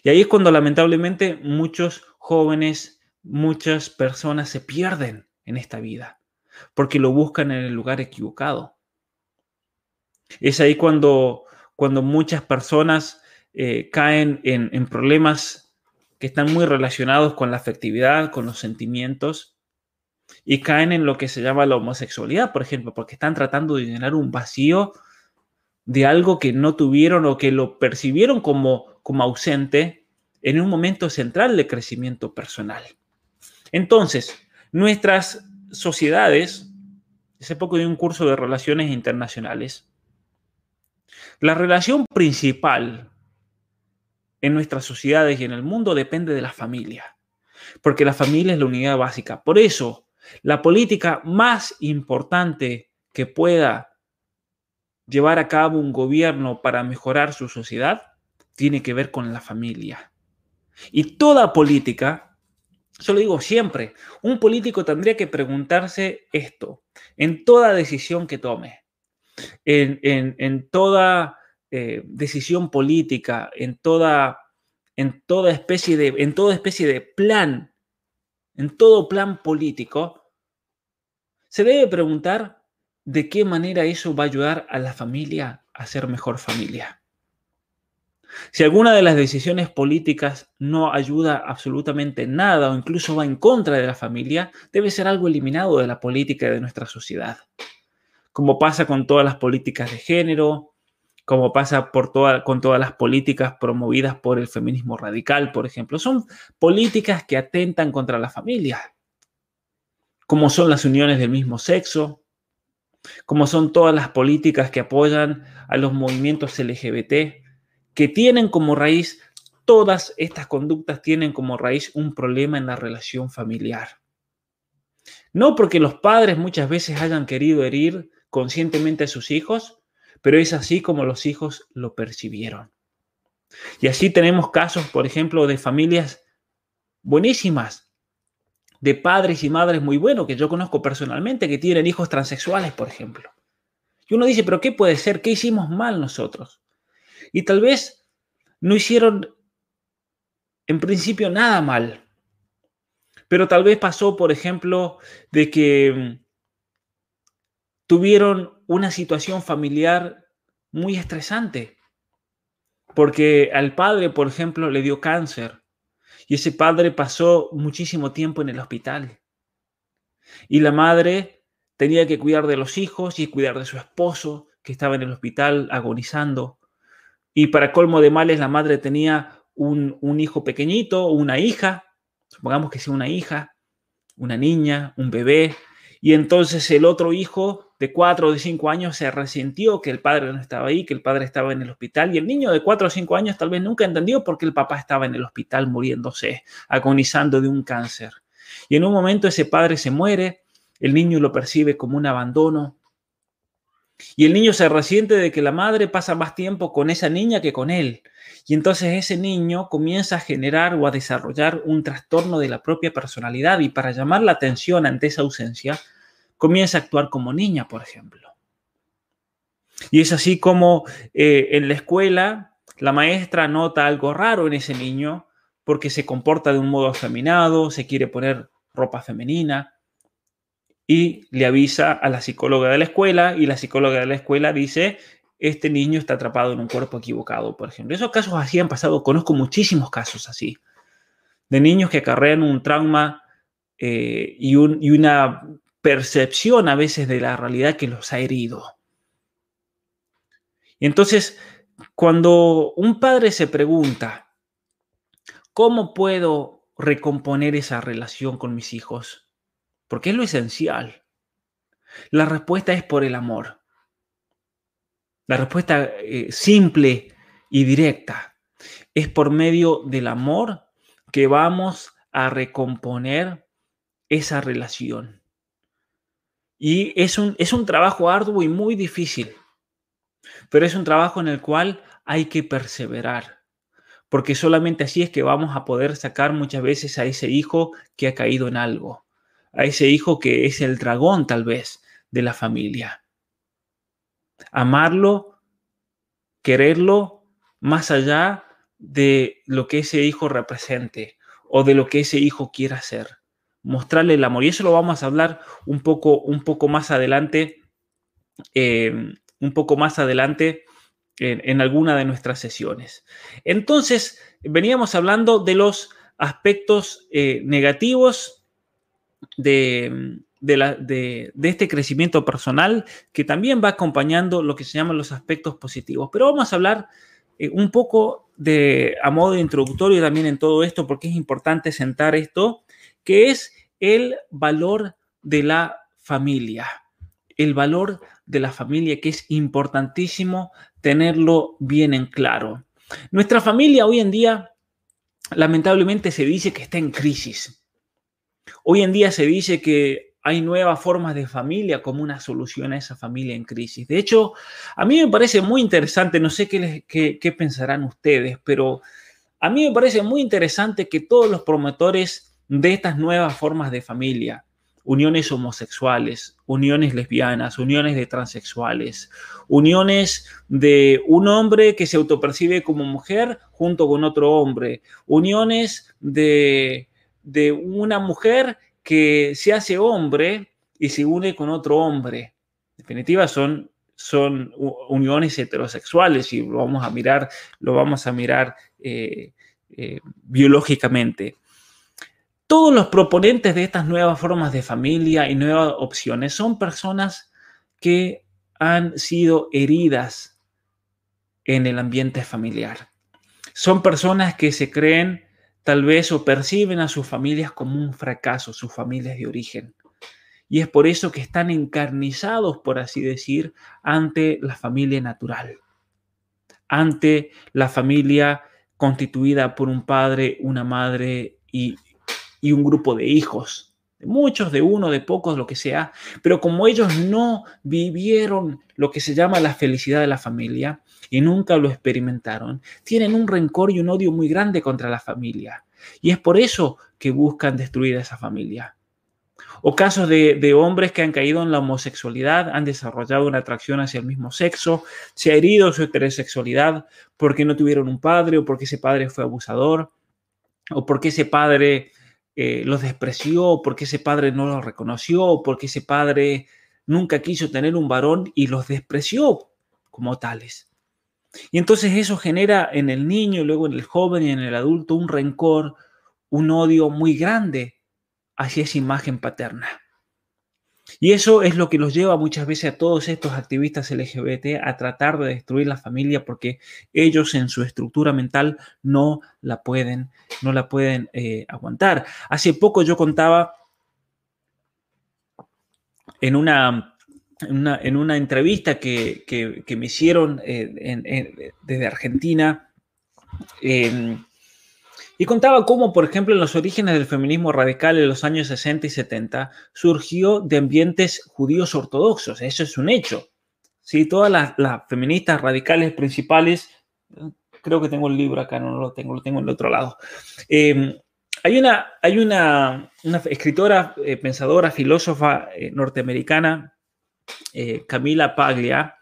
Y ahí es cuando lamentablemente muchos jóvenes, muchas personas se pierden en esta vida, porque lo buscan en el lugar equivocado. Es ahí cuando, cuando muchas personas eh, caen en, en problemas que están muy relacionados con la afectividad, con los sentimientos, y caen en lo que se llama la homosexualidad, por ejemplo, porque están tratando de llenar un vacío de algo que no tuvieron o que lo percibieron como, como ausente en un momento central de crecimiento personal. Entonces, nuestras sociedades, hace poco de un curso de relaciones internacionales, la relación principal en nuestras sociedades y en el mundo depende de la familia, porque la familia es la unidad básica. Por eso, la política más importante que pueda llevar a cabo un gobierno para mejorar su sociedad tiene que ver con la familia. Y toda política, yo lo digo siempre, un político tendría que preguntarse esto en toda decisión que tome, en, toda eh, decisión política, en toda, en, toda especie de, en toda especie de plan, en todo plan político, se debe preguntar de qué manera eso va a ayudar a la familia a ser mejor familia. Si alguna de las decisiones políticas no ayuda absolutamente nada o incluso va en contra de la familia, debe ser algo eliminado de la política de nuestra sociedad. Como pasa con todas las políticas de género, como pasa por con todas las políticas promovidas por el feminismo radical, por ejemplo. Son políticas que atentan contra la familia, como son las uniones del mismo sexo, como son todas las políticas que apoyan a los movimientos LGBT, que tienen como raíz, todas estas conductas tienen como raíz un problema en la relación familiar. No porque los padres muchas veces hayan querido herir conscientemente a sus hijos, pero es así como los hijos lo percibieron. Y así tenemos casos, por ejemplo, de familias buenísimas, de padres y madres muy buenos, que yo conozco personalmente, que tienen hijos transexuales, por ejemplo. Y uno dice, pero ¿qué puede ser? ¿Qué hicimos mal nosotros? Y tal vez no hicieron en principio nada mal. Pero tal vez pasó, por ejemplo, de que mm, tuvieron una situación familiar muy estresante. Porque al padre, por ejemplo, le dio cáncer. Y ese padre pasó muchísimo tiempo en el hospital. Y la madre tenía que cuidar de los hijos y cuidar de su esposo, que estaba en el hospital agonizando. Y para colmo de males, la madre tenía un, hijo pequeñito, una hija, supongamos que sea una hija, una niña, un bebé, y entonces el otro hijo de cuatro o de cinco años se resintió que el padre no estaba ahí, que el padre estaba en el hospital, y el niño de cuatro o cinco años tal vez nunca entendió por qué el papá estaba en el hospital muriéndose, agonizando de un cáncer. Y en un momento ese padre se muere, el niño lo percibe como un abandono, y el niño se resiente de que la madre pasa más tiempo con esa niña que con él. Y entonces ese niño comienza a generar o a desarrollar un trastorno de la propia personalidad y para llamar la atención ante esa ausencia, comienza a actuar como niña, por ejemplo. Y es así como eh, en la escuela la maestra nota algo raro en ese niño porque se comporta de un modo afeminado, se quiere poner ropa femenina, y le avisa a la psicóloga de la escuela y la psicóloga de la escuela dice, este niño está atrapado en un cuerpo equivocado, por ejemplo. Esos casos así han pasado, conozco muchísimos casos así, de niños que acarrean un trauma eh, y, y una percepción a veces de la realidad que los ha herido. Y entonces, cuando un padre se pregunta, ¿cómo puedo recomponer esa relación con mis hijos? porque es lo esencial. La respuesta es por el amor. La respuesta eh, simple y directa es por medio del amor que vamos a recomponer esa relación. Y es un, es un trabajo arduo y muy difícil, pero es un trabajo en el cual hay que perseverar, porque solamente así es que vamos a poder sacar muchas veces a ese hijo que ha caído en algo, a ese hijo que es el dragón tal vez de la familia. Amarlo, quererlo más allá de lo que ese hijo represente o de lo que ese hijo quiera hacer. Mostrarle el amor. Y eso lo vamos a hablar un poco, un poco más adelante, eh, un poco más adelante en, alguna de nuestras sesiones. Entonces, veníamos hablando de los aspectos eh, negativos de, de, este crecimiento personal que también va acompañando lo que se llaman los aspectos positivos. Pero vamos a hablar eh, un poco de, a modo introductorio también en todo esto, porque es importante sentar esto, que es el valor de la familia. El valor de la familia, que es importantísimo tenerlo bien en claro. Nuestra familia hoy en día, lamentablemente, se dice que está en crisis. Hoy en día se dice que hay nuevas formas de familia como una solución a esa familia en crisis. De hecho, a mí me parece muy interesante, no sé qué, qué, pensarán ustedes, pero a mí me parece muy interesante que todos los promotores de estas nuevas formas de familia, uniones homosexuales, uniones lesbianas, uniones de transexuales, uniones de un hombre que se autopercibe como mujer junto con otro hombre, uniones de, de una mujer que se hace hombre y se une con otro hombre. En definitiva, son, son uniones heterosexuales y lo vamos a mirar, lo vamos a mirar eh, eh, biológicamente. Todos los proponentes de estas nuevas formas de familia y nuevas opciones son personas que han sido heridas en el ambiente familiar. Son personas que se creen tal vez o perciben a sus familias como un fracaso, sus familias de origen. Y es por eso que están encarnizados, por así decir, ante la familia natural, ante la familia constituida por un padre, una madre y, y un grupo de hijos, de muchos, de uno, de pocos, lo que sea. Pero como ellos no vivieron lo que se llama la felicidad de la familia, y nunca lo experimentaron, tienen un rencor y un odio muy grande contra la familia. Y es por eso que buscan destruir a esa familia. O casos de, hombres que han caído en la homosexualidad, han desarrollado una atracción hacia el mismo sexo, se ha herido su heterosexualidad porque no tuvieron un padre o porque ese padre fue abusador, o porque ese padre eh, los despreció, porque ese padre no los reconoció, porque ese padre nunca quiso tener un varón y los despreció como tales. Y entonces eso genera en el niño, luego en el joven y en el adulto un rencor, un odio muy grande hacia esa imagen paterna. Y eso es lo que los lleva muchas veces a todos estos activistas LGBT a tratar de destruir la familia porque ellos en su estructura mental no la pueden, no la pueden eh, aguantar. Hace poco yo contaba en una en una, entrevista que, me hicieron eh, desde Argentina, y contaba cómo, por ejemplo, en los orígenes del feminismo radical en los años 60 y 70 surgió de ambientes judíos ortodoxos. Eso es un hecho. ¿sí? Todas las, feministas radicales principales, creo que tengo el libro acá, no lo tengo, lo tengo en el otro lado. Em, hay una, hay una, escritora, eh, pensadora, filósofa eh, norteamericana eh, Camila Paglia,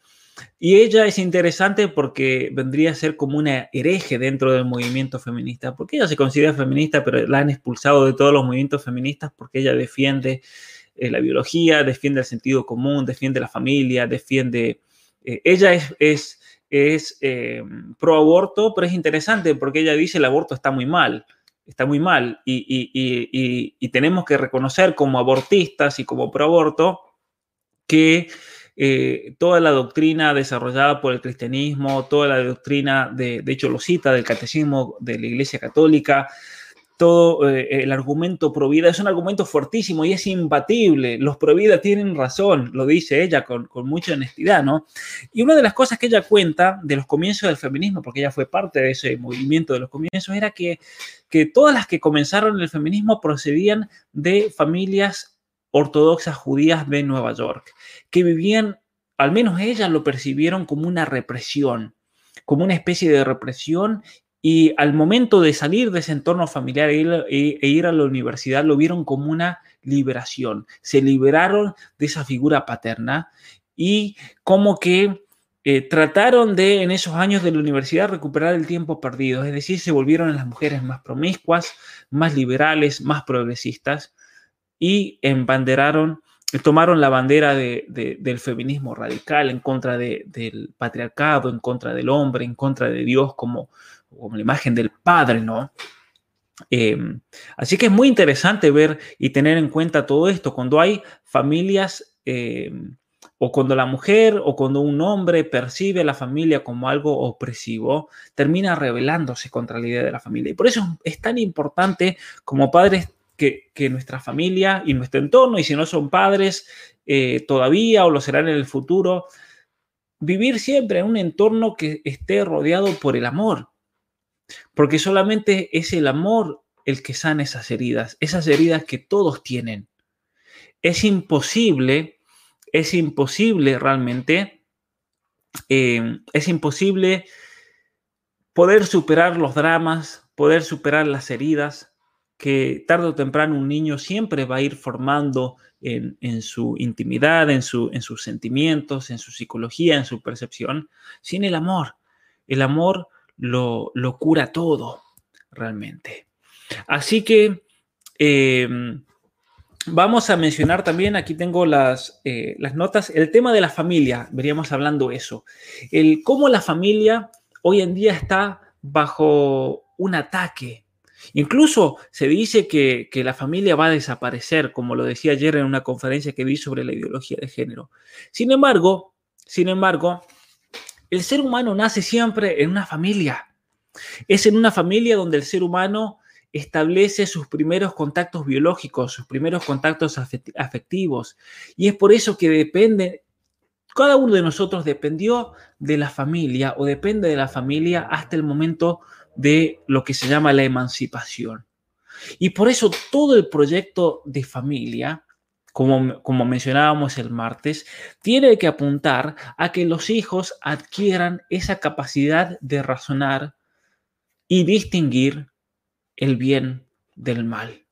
y ella es interesante porque vendría a ser como una hereje dentro del movimiento feminista, porque ella se considera feminista, pero la han expulsado de todos los movimientos feministas porque ella defiende eh, la biología, defiende el sentido común, defiende la familia, defiende... Eh, ella es, es, es pro aborto, pero es interesante porque ella dice el aborto está muy mal está muy mal y, y, y, y, tenemos que reconocer como abortistas y como pro aborto que eh, toda la doctrina desarrollada por el cristianismo, toda la doctrina, de, de hecho lo cita, del catecismo de la Iglesia Católica, todo eh, el argumento pro vida es un argumento fuertísimo y es imbatible. Los pro vida tienen razón, lo dice ella con, mucha honestidad, ¿no? Y una de las cosas que ella cuenta de los comienzos del feminismo, porque ella fue parte de ese movimiento de los comienzos, era que, que todas las que comenzaron el feminismo procedían de familias ortodoxas judías de Nueva York, que vivían, al menos ellas lo percibieron como una represión, como una especie de represión y al momento de salir de ese entorno familiar e ir, a la universidad, lo vieron como una liberación. Se liberaron de esa figura paterna y como que eh, trataron de, en esos años de la universidad, recuperar el tiempo perdido. Es decir, se volvieron las mujeres más promiscuas, más liberales, más progresistas y embanderaron, tomaron la bandera del feminismo radical en contra del patriarcado, en contra del hombre, en contra de Dios como como la imagen del Padre, ¿no? Em, así que es muy interesante ver y tener en cuenta todo esto cuando hay familias em, o cuando la mujer o cuando un hombre percibe a la familia como algo opresivo, termina rebelándose contra la idea de la familia. Y por eso es tan importante como padres que, nuestra familia y nuestro entorno, y si no son padres eh, todavía o lo serán en el futuro, vivir siempre en un entorno que esté rodeado por el amor, porque solamente es el amor el que sana esas heridas, esas heridas que todos tienen. Es imposible, es imposible realmente, em, es imposible poder superar los dramas, poder superar las heridas que tarde o temprano un niño siempre va a ir formando en, su intimidad, en, su, en sus sentimientos, en su psicología, en su percepción, sin el amor. El amor lo, cura todo, realmente. Así que em, vamos a mencionar también, aquí tengo las, eh, las, notas, el tema de la familia, veríamos hablando eso, el cómo la familia hoy en día está bajo un ataque. Incluso se dice que, que, la familia va a desaparecer, como lo decía ayer en una conferencia que vi sobre la ideología de género. Sin embargo, sin embargo, el ser humano nace siempre en una familia. Es en una familia donde el ser humano establece sus primeros contactos biológicos, sus primeros contactos afectivos. Y es por eso que depende, cada uno de nosotros dependió de la familia o depende de la familia hasta el momento de lo que se llama la emancipación. Y por eso todo el proyecto de familia como, mencionábamos el martes, tiene que apuntar a que los hijos adquieran esa capacidad de razonar y distinguir el bien del mal.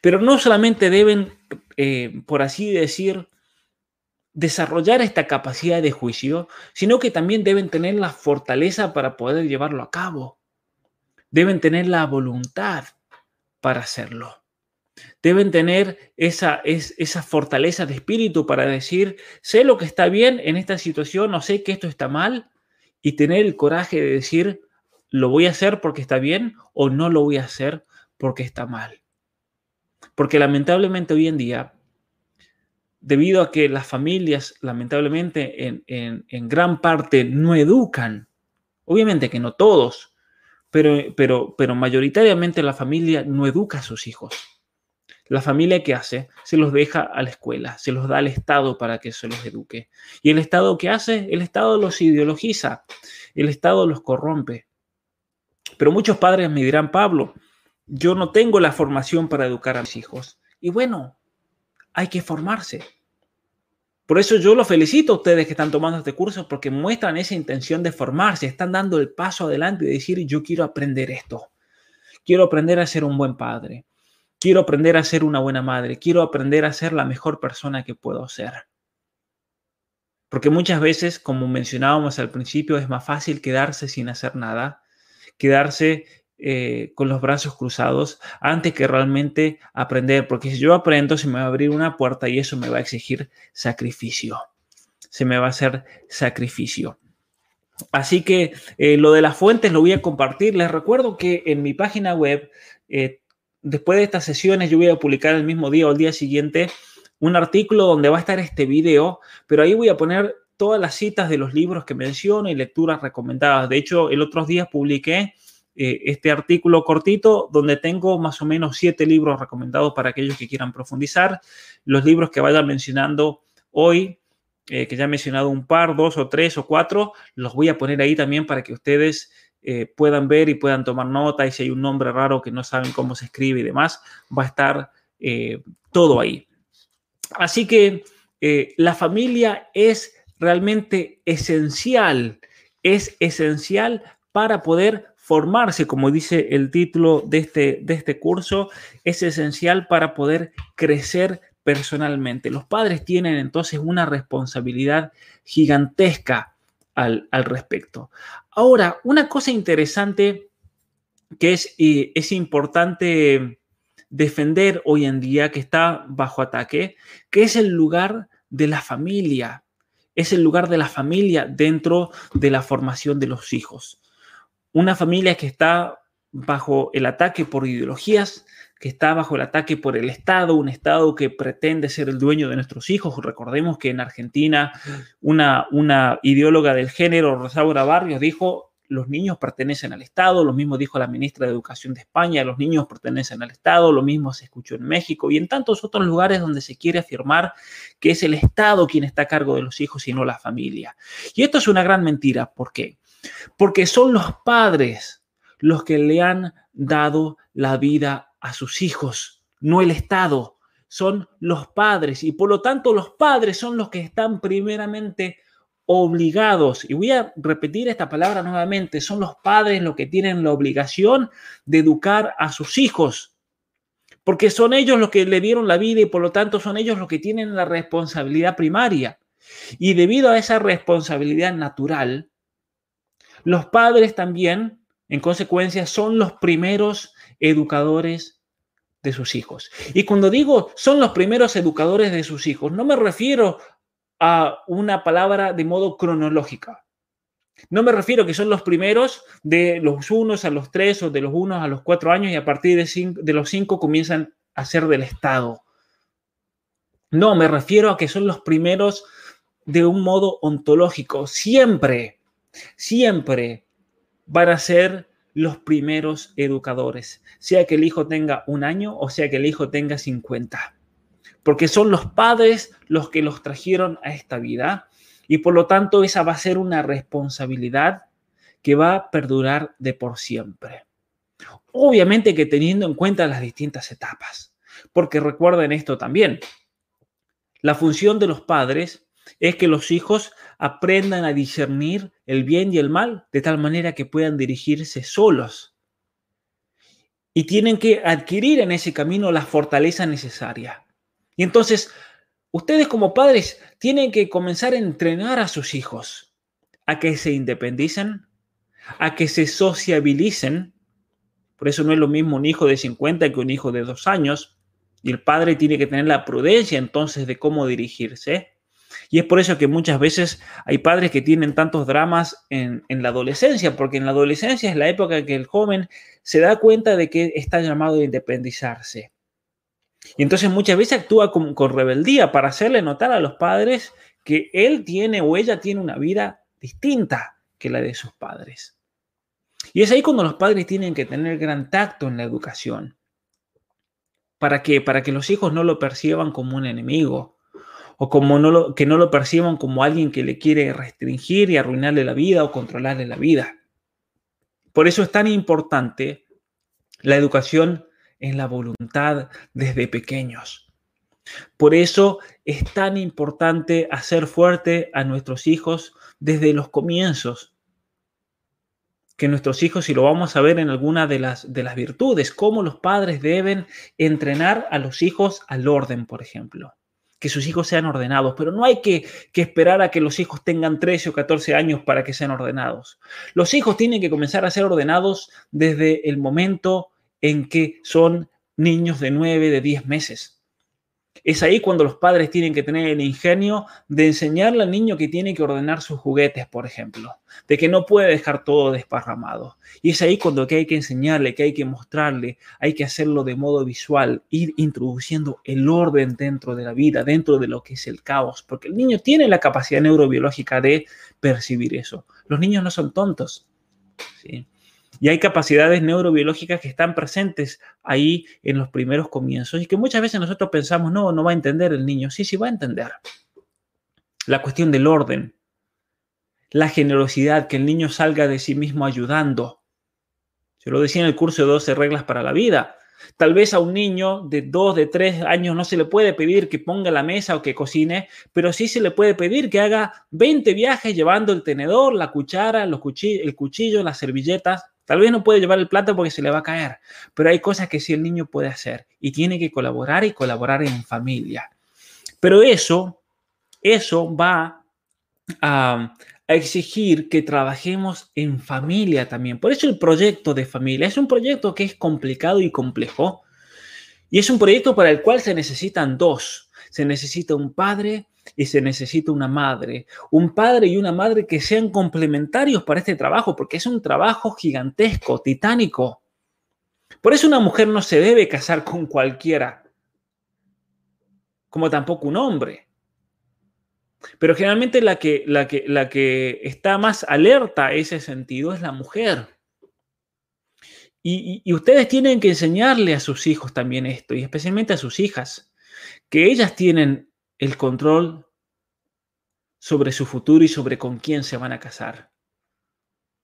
Pero no solamente deben, eh, por así decir, desarrollar esta capacidad de juicio, sino que también deben tener la fortaleza para poder llevarlo a cabo. Deben tener la voluntad para hacerlo deben tener esa, esa fortaleza de espíritu para decir, sé lo que está bien en esta situación, o sé que esto está mal, y tener el coraje de decir, lo voy a hacer porque está bien o no lo voy a hacer porque está mal. Porque lamentablemente hoy en día, debido a que las familias, lamentablemente, en, en gran parte no educan, obviamente que no todos, pero, pero, pero mayoritariamente la familia no educa a sus hijos la familia que hace, se los deja a la escuela, se los da al Estado para que se los eduque. ¿Y el Estado qué hace? El Estado los ideologiza, el Estado los corrompe. Pero muchos padres me dirán, Pablo, yo no tengo la formación para educar a mis hijos. Y bueno, hay que formarse. Por eso yo los felicito a ustedes que están tomando este curso porque muestran esa intención de formarse, están dando el paso adelante y decir, yo quiero aprender esto. Quiero aprender a ser un buen padre. Quiero aprender a ser una buena madre, quiero aprender a ser la mejor persona que puedo ser. Porque muchas veces, como mencionábamos al principio, es más fácil quedarse sin hacer nada, quedarse eh, con los brazos cruzados antes que realmente aprender. Porque si yo aprendo, se me va a abrir una puerta y eso me va a exigir sacrificio. Se me va a hacer sacrificio. Así que eh, lo de las fuentes lo voy a compartir. Les recuerdo que en mi página web eh, después de estas sesiones yo voy a publicar el mismo día o el día siguiente un artículo donde va a estar este video, pero ahí voy a poner todas las citas de los libros que menciono y lecturas recomendadas. De hecho, el otro día publiqué eh, este artículo cortito donde tengo más o menos siete libros recomendados para aquellos que quieran profundizar. Los libros que vaya mencionando hoy, eh, que ya he mencionado un par, dos o tres o cuatro, los voy a poner ahí también para que ustedes eh, puedan ver y puedan tomar nota y si hay un nombre raro que no saben cómo se escribe y demás, va a estar todo ahí. Así que la familia es realmente esencial, es esencial para poder formarse, como dice el título de este, de este curso, es esencial para poder crecer personalmente. Los padres tienen entonces una responsabilidad gigantesca al, respecto. Ahora, una cosa interesante que es, es importante defender hoy en día, que está bajo ataque, que es el lugar de la familia. Es el lugar de la familia dentro de la formación de los hijos una familia que está bajo el ataque por ideologías, que está bajo el ataque por el Estado, un Estado que pretende ser el dueño de nuestros hijos. Recordemos que en Argentina una, una ideóloga del género, Rosaura Barrios, dijo, los niños pertenecen al Estado, lo mismo dijo la ministra de Educación de España, los niños pertenecen al Estado, lo mismo se escuchó en México y en tantos otros lugares donde se quiere afirmar que es el Estado quien está a cargo de los hijos y no la familia. Y esto es una gran mentira, ¿por qué? Porque son los padres los que le han dado la vida a sus hijos, no el Estado. Son los padres y por lo tanto los padres son los que están primeramente obligados, y voy a repetir esta palabra nuevamente, son los padres los que tienen la obligación de educar a sus hijos, porque son ellos los que le dieron la vida y por lo tanto son ellos los que tienen la responsabilidad primaria. Y debido a esa responsabilidad natural, los padres también, en consecuencia, son los primeros educadores de sus hijos. Y cuando digo son los primeros educadores de sus hijos, no me refiero a una palabra de modo cronológica. No me refiero que son los primeros de los unos a los tres o de los unos a los cuatro años y a partir de, de los cinco comienzan a ser del Estado. No, me refiero a que son los primeros de un modo ontológico. Siempre siempre van a ser los primeros educadores, sea que el hijo tenga un año o sea que el hijo tenga 50, porque son los padres los que los trajeron a esta vida y por lo tanto esa va a ser una responsabilidad que va a perdurar de por siempre. Obviamente que teniendo en cuenta las distintas etapas, porque recuerden esto también, la función de los padres es que los hijos aprendan a discernir el bien y el mal de tal manera que puedan dirigirse solos. Y tienen que adquirir en ese camino la fortaleza necesaria. Y entonces, ustedes como padres tienen que comenzar a entrenar a sus hijos a que se independicen, a que se sociabilicen. Por eso no es lo mismo un hijo de 50 que un hijo de dos años. Y el padre tiene que tener la prudencia entonces de cómo dirigirse y es por eso que muchas veces hay padres que tienen tantos dramas en, la adolescencia, porque en la adolescencia es la época en que el joven se da cuenta de que está llamado a independizarse. Y entonces muchas veces actúa con, rebeldía para hacerle notar a los padres que él tiene o ella tiene una vida distinta que la de sus padres. Y es ahí cuando los padres tienen que tener gran tacto en la educación. ¿Para qué? Para que los hijos no lo perciban como un enemigo, o como no lo, que no lo perciban como alguien que le quiere restringir y arruinarle la vida o controlarle la vida. Por eso es tan importante la educación en la voluntad desde pequeños. Por eso es tan importante hacer fuerte a nuestros hijos desde los comienzos. Que nuestros hijos, y lo vamos a ver en alguna de las, de las virtudes, cómo los padres deben entrenar a los hijos al orden, por ejemplo que sus hijos sean ordenados, pero no hay que, esperar a que los hijos tengan 13 o 14 años para que sean ordenados. Los hijos tienen que comenzar a ser ordenados desde el momento en que son niños de 9, de 10 meses. Es ahí cuando los padres tienen que tener el ingenio de enseñarle al niño que tiene que ordenar sus juguetes, por ejemplo, de que no puede dejar todo desparramado. Y es ahí cuando hay que enseñarle, que hay que mostrarle, hay que hacerlo de modo visual, ir introduciendo el orden dentro de la vida, dentro de lo que es el caos, porque el niño tiene la capacidad neurobiológica de percibir eso. Los niños no son tontos. Y hay capacidades neurobiológicas que están presentes ahí en los primeros comienzos y que muchas veces nosotros pensamos, no, no va a entender el niño. Sí, sí va a entender. La cuestión del orden, la generosidad, que el niño salga de sí mismo ayudando. Yo lo decía en el curso de 12 reglas para la vida. Tal vez a un niño de 2, de 3 años no se le puede pedir que ponga la mesa o que cocine, pero sí se le puede pedir que haga 20 viajes llevando el tenedor, la cuchara, el cuchillo, las servilletas. Tal vez no puede llevar el plato porque se le va a caer, pero hay cosas que sí el niño puede hacer y tiene que colaborar y colaborar en familia. Pero eso, eso va a, a exigir que trabajemos en familia también. Por eso el proyecto de familia es un proyecto que es complicado y complejo. Y es un proyecto para el cual se necesitan dos. Se necesita un padre y se necesita una madre. Un padre y una madre que sean complementarios para este trabajo, porque es un trabajo gigantesco, titánico. Por eso una mujer no se debe casar con cualquiera, como tampoco un hombre. Pero generalmente la que, la que, la que está más alerta a ese sentido es la mujer. Y, y, ustedes tienen que enseñarle a sus hijos también esto, y especialmente a sus hijas, que ellas tienen el control sobre su futuro y sobre con quién se van a casar.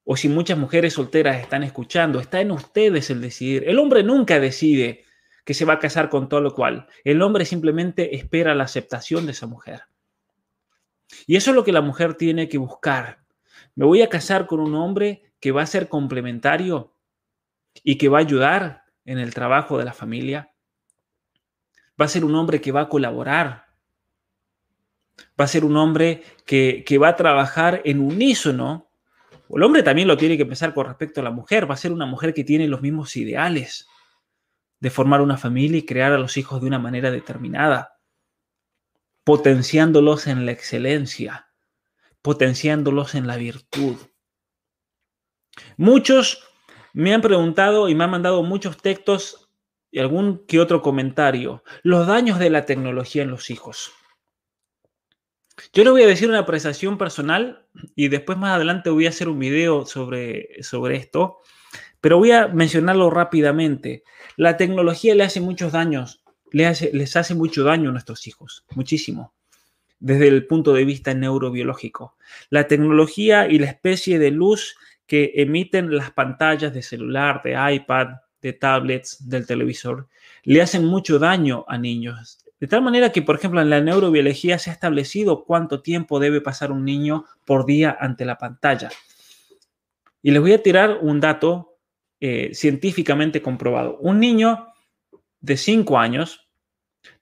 O si muchas mujeres solteras están escuchando, está en ustedes el decidir. El hombre nunca decide que se va a casar con todo lo cual. El hombre simplemente espera la aceptación de esa mujer. Y eso es lo que la mujer tiene que buscar. Me voy a casar con un hombre que va a ser complementario y que va a ayudar en el trabajo de la familia. Va a ser un hombre que va a colaborar. Va a ser un hombre que, va a trabajar en unísono. El hombre también lo tiene que pensar con respecto a la mujer. Va a ser una mujer que tiene los mismos ideales de formar una familia y crear a los hijos de una manera determinada potenciándolos en la excelencia, potenciándolos en la virtud. Muchos me han preguntado y me han mandado muchos textos y algún que otro comentario, los daños de la tecnología en los hijos. Yo le voy a decir una apreciación personal y después más adelante voy a hacer un video sobre, sobre esto, pero voy a mencionarlo rápidamente. La tecnología le hace muchos daños les hace, mucho daño a nuestros hijos, muchísimo, desde el punto de vista neurobiológico. La tecnología y la especie de luz que emiten las pantallas de celular, de iPad, de tablets, del televisor, le hacen mucho daño a niños. De tal manera que, por ejemplo, en la neurobiología se ha establecido cuánto tiempo debe pasar un niño por día ante la pantalla. Y les voy a tirar un dato eh, científicamente comprobado. Un niño de 5 años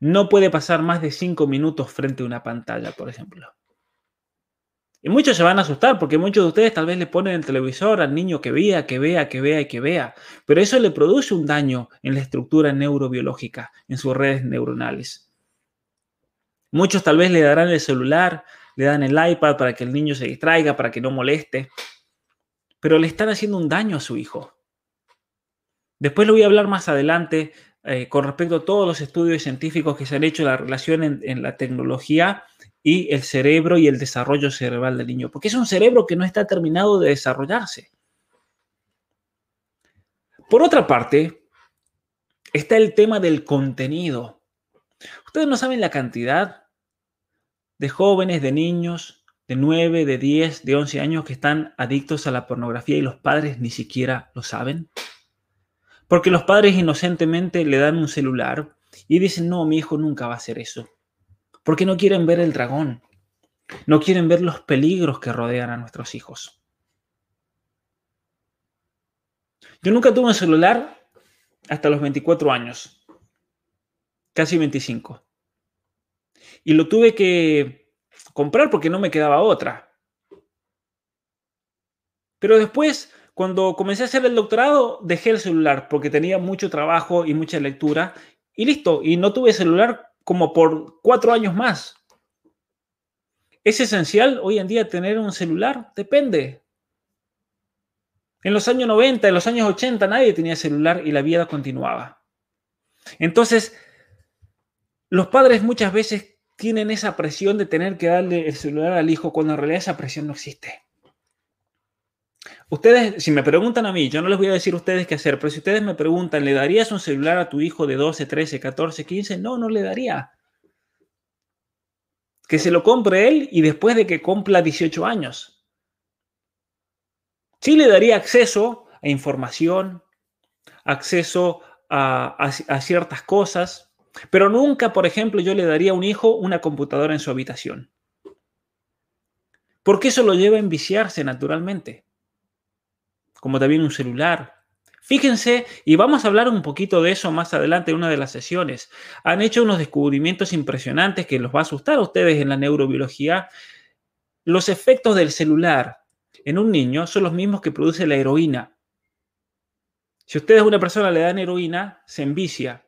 no puede pasar más de 5 minutos frente a una pantalla, por ejemplo. Y muchos se van a asustar porque muchos de ustedes tal vez le ponen el televisor al niño que vea, que vea, que vea y que vea. Pero eso le produce un daño en la estructura neurobiológica, en sus redes neuronales. Muchos tal vez le darán el celular, le dan el iPad para que el niño se distraiga, para que no moleste. Pero le están haciendo un daño a su hijo. Después lo voy a hablar más adelante eh, con respecto a todos los estudios científicos que se han hecho la relación en, la tecnología y el cerebro y el desarrollo cerebral del niño, porque es un cerebro que no está terminado de desarrollarse. Por otra parte, está el tema del contenido. No saben la cantidad de jóvenes, de niños, de 9, de 10, de 11 años que están adictos a la pornografía y los padres ni siquiera lo saben. Porque los padres inocentemente le dan un celular y dicen, no, mi hijo nunca va a hacer eso. Porque no quieren ver el dragón. No quieren ver los peligros que rodean a nuestros hijos. Yo nunca tuve un celular hasta los 24 años. Casi 25. Y lo tuve que comprar porque no me quedaba otra. Pero después cuando comencé a hacer el doctorado, dejé el celular porque tenía mucho trabajo y mucha lectura y listo, y no tuve celular como por cuatro años más. ¿Es esencial hoy en día tener un celular? Depende. En los años 90, en los años 80 nadie tenía celular y la vida continuaba. Entonces, los padres muchas veces tienen esa presión de tener que darle el celular al hijo cuando en realidad esa presión no existe. Ustedes, si me preguntan a mí, yo no les voy a decir a ustedes qué hacer, pero si ustedes me preguntan, ¿le darías un celular a tu hijo de 12, 13, 14, 15? No, no le daría. Que se lo compre él y después de que cumpla 18 años. Sí le daría acceso a información, acceso a, a ciertas cosas, pero nunca, por ejemplo, yo le daría a un hijo una computadora en su habitación. Porque eso lo lleva a enviciarse naturalmente como también un celular. Fíjense, y vamos a hablar un poquito de eso más adelante en una de las sesiones. Han hecho unos descubrimientos impresionantes que los va a asustar a ustedes en la neurobiología. Los efectos del celular en un niño son los mismos que produce la heroína. Si ustedes a una persona le dan heroína, se envicia.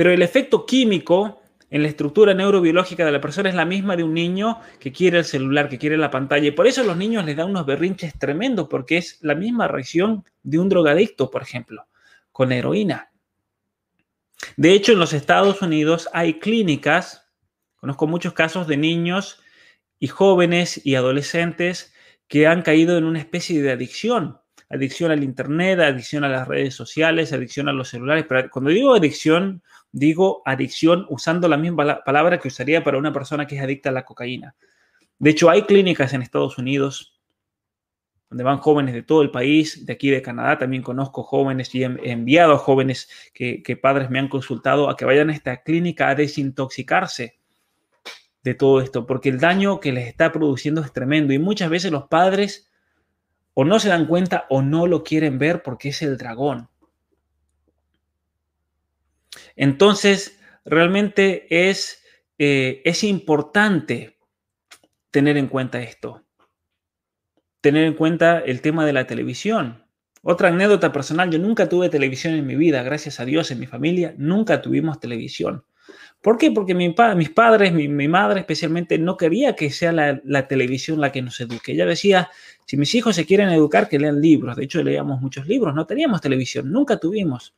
Pero el efecto químico en la estructura neurobiológica de la persona es la misma de un niño que quiere el celular, que quiere la pantalla. Y por eso a los niños les da unos berrinches tremendos, porque es la misma reacción de un drogadicto, por ejemplo, con heroína. De hecho, en los Estados Unidos hay clínicas, conozco muchos casos de niños y jóvenes y adolescentes que han caído en una especie de adicción. Adicción al Internet, adicción a las redes sociales, adicción a los celulares. Pero cuando digo adicción, digo adicción usando la misma palabra que usaría para una persona que es adicta a la cocaína. De hecho, hay clínicas en Estados Unidos donde van jóvenes de todo el país, de aquí de Canadá también conozco jóvenes y he enviado a jóvenes que, que padres me han consultado a que vayan a esta clínica a desintoxicarse de todo esto, porque el daño que les está produciendo es tremendo y muchas veces los padres o no se dan cuenta o no lo quieren ver porque es el dragón. Entonces, realmente es, eh, es importante tener en cuenta esto. Tener en cuenta el tema de la televisión. Otra anécdota personal, yo nunca tuve televisión en mi vida, gracias a Dios, en mi familia, nunca tuvimos televisión. ¿Por qué? Porque mis padres, mi, madre especialmente, no quería que sea la, la, televisión la que nos eduque. Ella decía, si mis hijos se quieren educar, que lean libros. De hecho, leíamos muchos libros, no teníamos televisión, nunca tuvimos.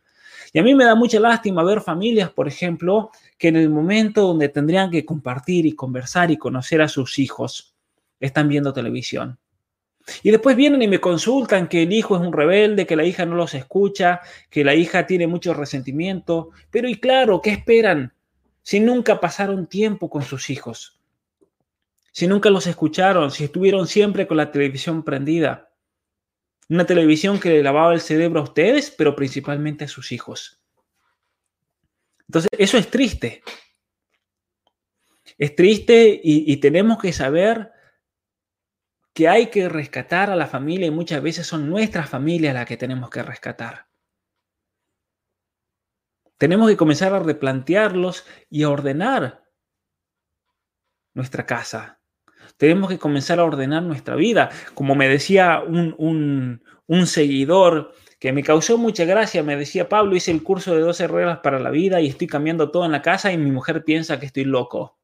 Y a mí me da mucha lástima ver familias, por ejemplo, que en el momento donde tendrían que compartir y conversar y conocer a sus hijos, están viendo televisión. Y después vienen y me consultan que el hijo es un rebelde, que la hija no los escucha, que la hija tiene mucho resentimiento. Pero y claro, ¿qué esperan si nunca pasaron tiempo con sus hijos? Si nunca los escucharon, si estuvieron siempre con la televisión prendida. Una televisión que le lavaba el cerebro a ustedes, pero principalmente a sus hijos. Entonces, eso es triste. Es triste y, tenemos que saber que hay que rescatar a la familia y muchas veces son nuestras familias las que tenemos que rescatar. Tenemos que comenzar a replantearlos y a ordenar nuestra casa, tenemos que comenzar a ordenar nuestra vida. Como me decía un, seguidor que me causó mucha gracia, me decía, Pablo, hice el curso de 12 reglas para la vida y estoy cambiando todo en la casa y mi mujer piensa que estoy loco.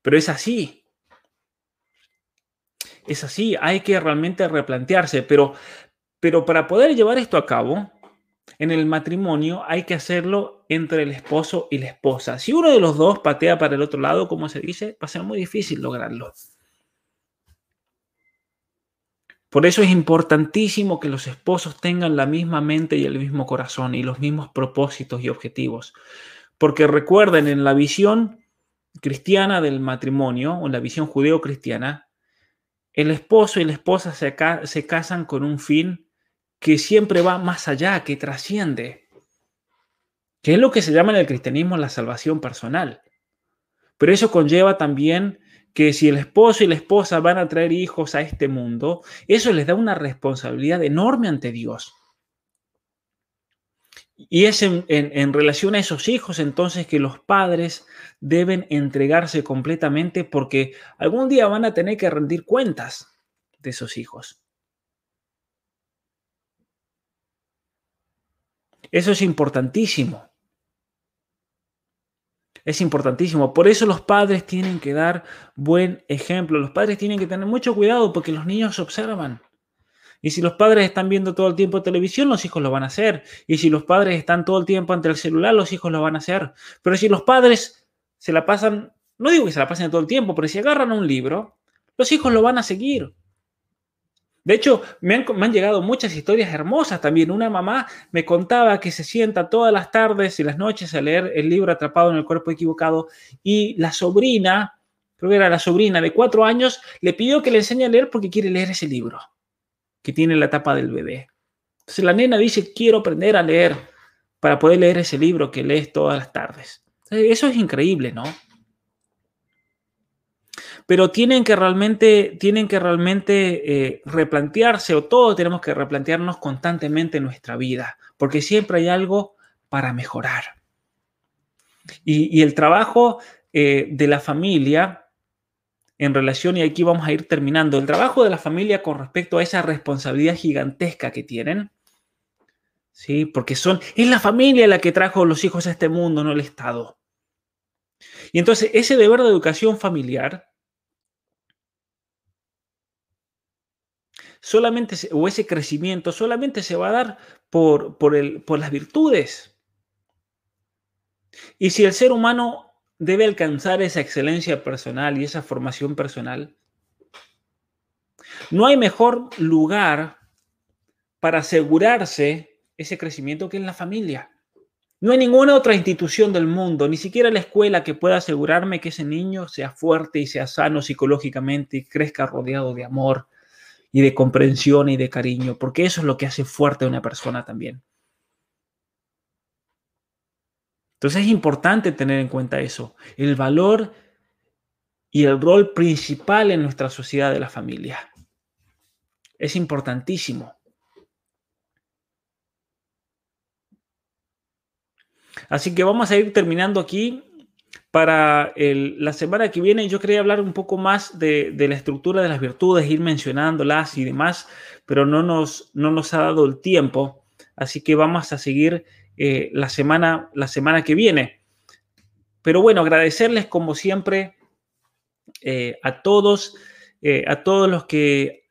Pero es así. Es así, hay que realmente replantearse, pero, pero para poder llevar esto a cabo, en el matrimonio hay que hacerlo entre el esposo y la esposa. Si uno de los dos patea para el otro lado, como se dice, va a ser muy difícil lograrlo. Por eso es importantísimo que los esposos tengan la misma mente y el mismo corazón y los mismos propósitos y objetivos. Porque recuerden, en la visión cristiana del matrimonio, o en la visión judeo-cristiana, el esposo y la esposa se, se casan con un fin que siempre va más allá, que trasciende, que es lo que se llama en el cristianismo la salvación personal. Pero eso conlleva también que si el esposo y la esposa van a traer hijos a este mundo, eso les da una responsabilidad enorme ante Dios. Y es en, en, relación a esos hijos entonces que los padres deben entregarse completamente porque algún día van a tener que rendir cuentas de esos hijos. Eso es importantísimo. Es importantísimo. Por eso los padres tienen que dar buen ejemplo. Los padres tienen que tener mucho cuidado porque los niños observan. Y si los padres están viendo todo el tiempo televisión, los hijos lo van a hacer. Y si los padres están todo el tiempo ante el celular, los hijos lo van a hacer. Pero si los padres se la pasan, no digo que se la pasen todo el tiempo, pero si agarran un libro, Los hijos lo van a seguir. De hecho, me han, llegado muchas historias hermosas también. Una mamá me contaba que se sienta todas las tardes y las noches a leer el libro Atrapado en el cuerpo equivocado y la sobrina, creo que era la sobrina de cuatro años, le pidió que le enseñe a leer porque quiere leer ese libro que tiene la tapa del bebé. Entonces la nena dice, quiero aprender a leer para poder leer ese libro que lees todas las tardes. Eso es increíble, ¿no? Pero tienen que realmente, tienen que realmente eh, replantearse o todos tenemos que replantearnos constantemente nuestra vida, porque siempre hay algo para mejorar. Y, el trabajo eh, de la familia en relación, y aquí vamos a ir terminando, el trabajo de la familia con respecto a esa responsabilidad gigantesca que tienen, ¿sí? Porque son, es la familia la que trajo los hijos a este mundo, no el Estado. Y entonces ese deber de educación familiar solamente, o ese crecimiento solamente se va a dar por, por, el, por las virtudes. Y si el ser humano debe alcanzar esa excelencia personal y esa formación personal, no hay mejor lugar para asegurarse ese crecimiento que en la familia. No hay ninguna otra institución del mundo, ni siquiera la escuela que pueda asegurarme que ese niño sea fuerte y sea sano psicológicamente y crezca rodeado de amor, y de comprensión y de cariño, porque eso es lo que hace fuerte a una persona también. Entonces es importante tener en cuenta eso, el valor y el rol principal en nuestra sociedad de la familia. Es importantísimo. Así que vamos a ir terminando aquí para la semana que viene yo quería hablar un poco más de, la estructura de las virtudes, ir mencionándolas y demás, pero no nos, no nos ha dado el tiempo, así que vamos a seguir eh, la, semana, la semana que viene. Pero bueno, agradecerles como siempre eh, a todos, eh, a todos los que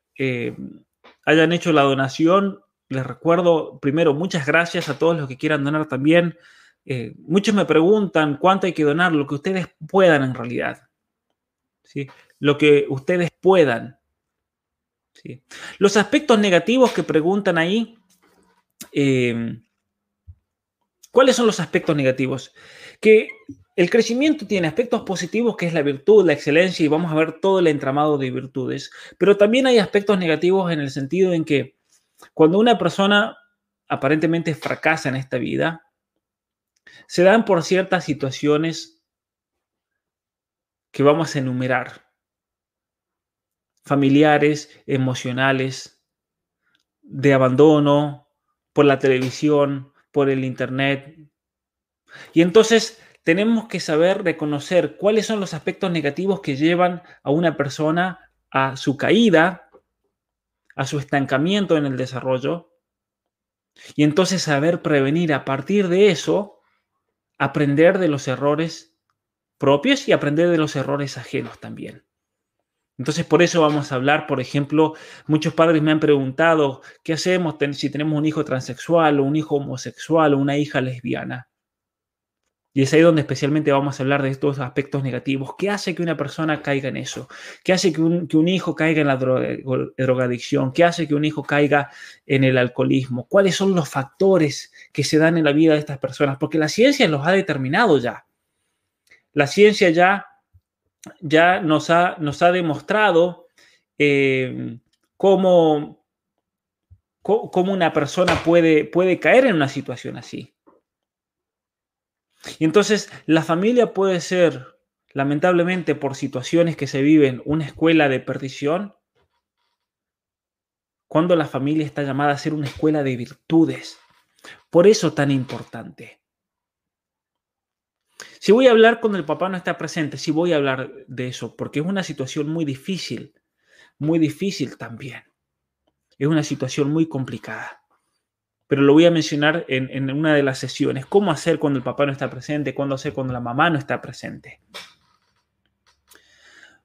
hayan hecho la donación. Les recuerdo primero, muchas gracias a todos los que quieran donar también. Eh, muchos me preguntan cuánto hay que donar, lo que ustedes puedan en realidad. ¿sí? Lo que ustedes puedan. ¿sí? Los aspectos negativos que preguntan ahí, em, ¿cuáles son los aspectos negativos? Que el crecimiento tiene aspectos positivos, que es la virtud, la excelencia, y vamos a ver todo el entramado de virtudes, pero también hay aspectos negativos en el sentido en que cuando una persona aparentemente fracasa en esta vida, se dan por ciertas situaciones que vamos a enumerar. Familiares, emocionales, de abandono, por la televisión, por el Internet. Y entonces tenemos que saber reconocer cuáles son los aspectos negativos que llevan a una persona a su caída, a su estancamiento en el desarrollo, y entonces saber prevenir a partir de eso aprender de los errores propios y aprender de los errores ajenos también. Entonces, por eso vamos a hablar, por ejemplo, muchos padres me han preguntado, ¿qué hacemos si tenemos un hijo transexual o un hijo homosexual o una hija lesbiana? Y es ahí donde especialmente vamos a hablar de estos aspectos negativos. ¿Qué hace que una persona caiga en eso? ¿Qué hace que un, hijo caiga en la drogadicción? ¿Qué hace que un hijo caiga en el alcoholismo? ¿Cuáles son los factores que se dan en la vida de estas personas? Porque la ciencia los ha determinado ya. La ciencia ya, ya nos, ha, nos ha demostrado eh, cómo, cómo, una persona puede, puede caer en una situación así. Y entonces la familia puede ser, lamentablemente por situaciones que se viven, una escuela de perdición, cuando la familia está llamada a ser una escuela de virtudes. Por eso tan importante. Si voy a hablar cuando el papá no está presente, si voy a hablar de eso, porque es una situación muy difícil, muy difícil también. Es una situación muy complicada pero lo voy a mencionar en, una de las sesiones. ¿Cómo hacer cuando el papá no está presente? ¿Cuándo hacer cuando la mamá no está presente?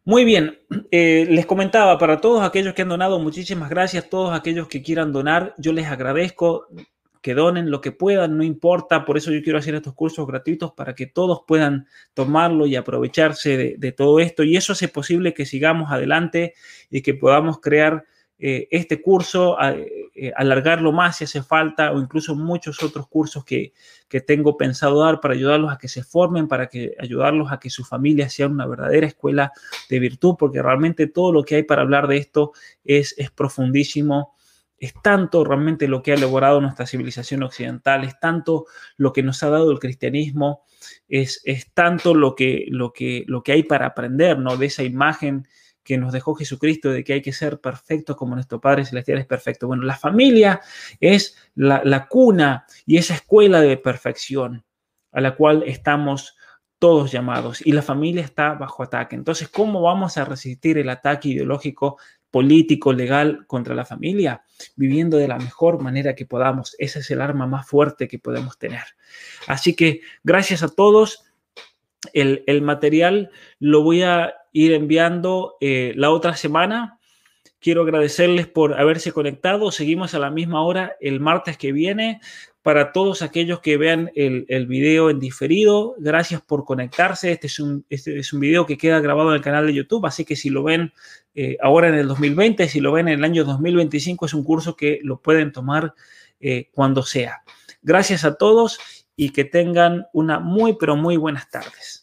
Muy bien, eh, les comentaba, para todos aquellos que han donado, muchísimas gracias. Todos aquellos que quieran donar, yo les agradezco que donen lo que puedan, no importa, por eso yo quiero hacer estos cursos gratuitos para que todos puedan tomarlo y aprovecharse de, todo esto y eso hace posible que sigamos adelante y que podamos crear eh, este curso, eh, alargarlo más si hace falta o incluso muchos otros cursos que, que, tengo pensado dar para ayudarlos a que se formen, para que ayudarlos a que su familia sea una verdadera escuela de virtud, porque realmente todo lo que hay para hablar de esto es, es profundísimo es tanto realmente lo que ha elaborado nuestra civilización occidental, es tanto lo que nos ha dado el cristianismo, es, es tanto lo que, lo, que, lo que hay para aprender, ¿no? De esa imagen que nos dejó Jesucristo de que hay que ser perfectos como nuestro Padre Celestial es perfecto. Bueno, la familia es la, la cuna y esa escuela de perfección a la cual estamos todos llamados y la familia está bajo ataque. Entonces, ¿cómo vamos a resistir el ataque ideológico político, legal contra la familia, viviendo de la mejor manera que podamos. Ese es el arma más fuerte que podemos tener. Así que gracias a todos. El, material lo voy a ir enviando eh, la otra semana. Quiero agradecerles por haberse conectado. Seguimos a la misma hora el martes que viene para todos aquellos que vean el, video en diferido. Gracias por conectarse. Este es, un, este es un video que queda grabado en el canal de YouTube, así que si lo ven eh, ahora en el 2020, si lo ven en el año 2025, es un curso que lo pueden tomar eh, cuando sea. Gracias a todos y que tengan una muy, pero muy buenas tardes.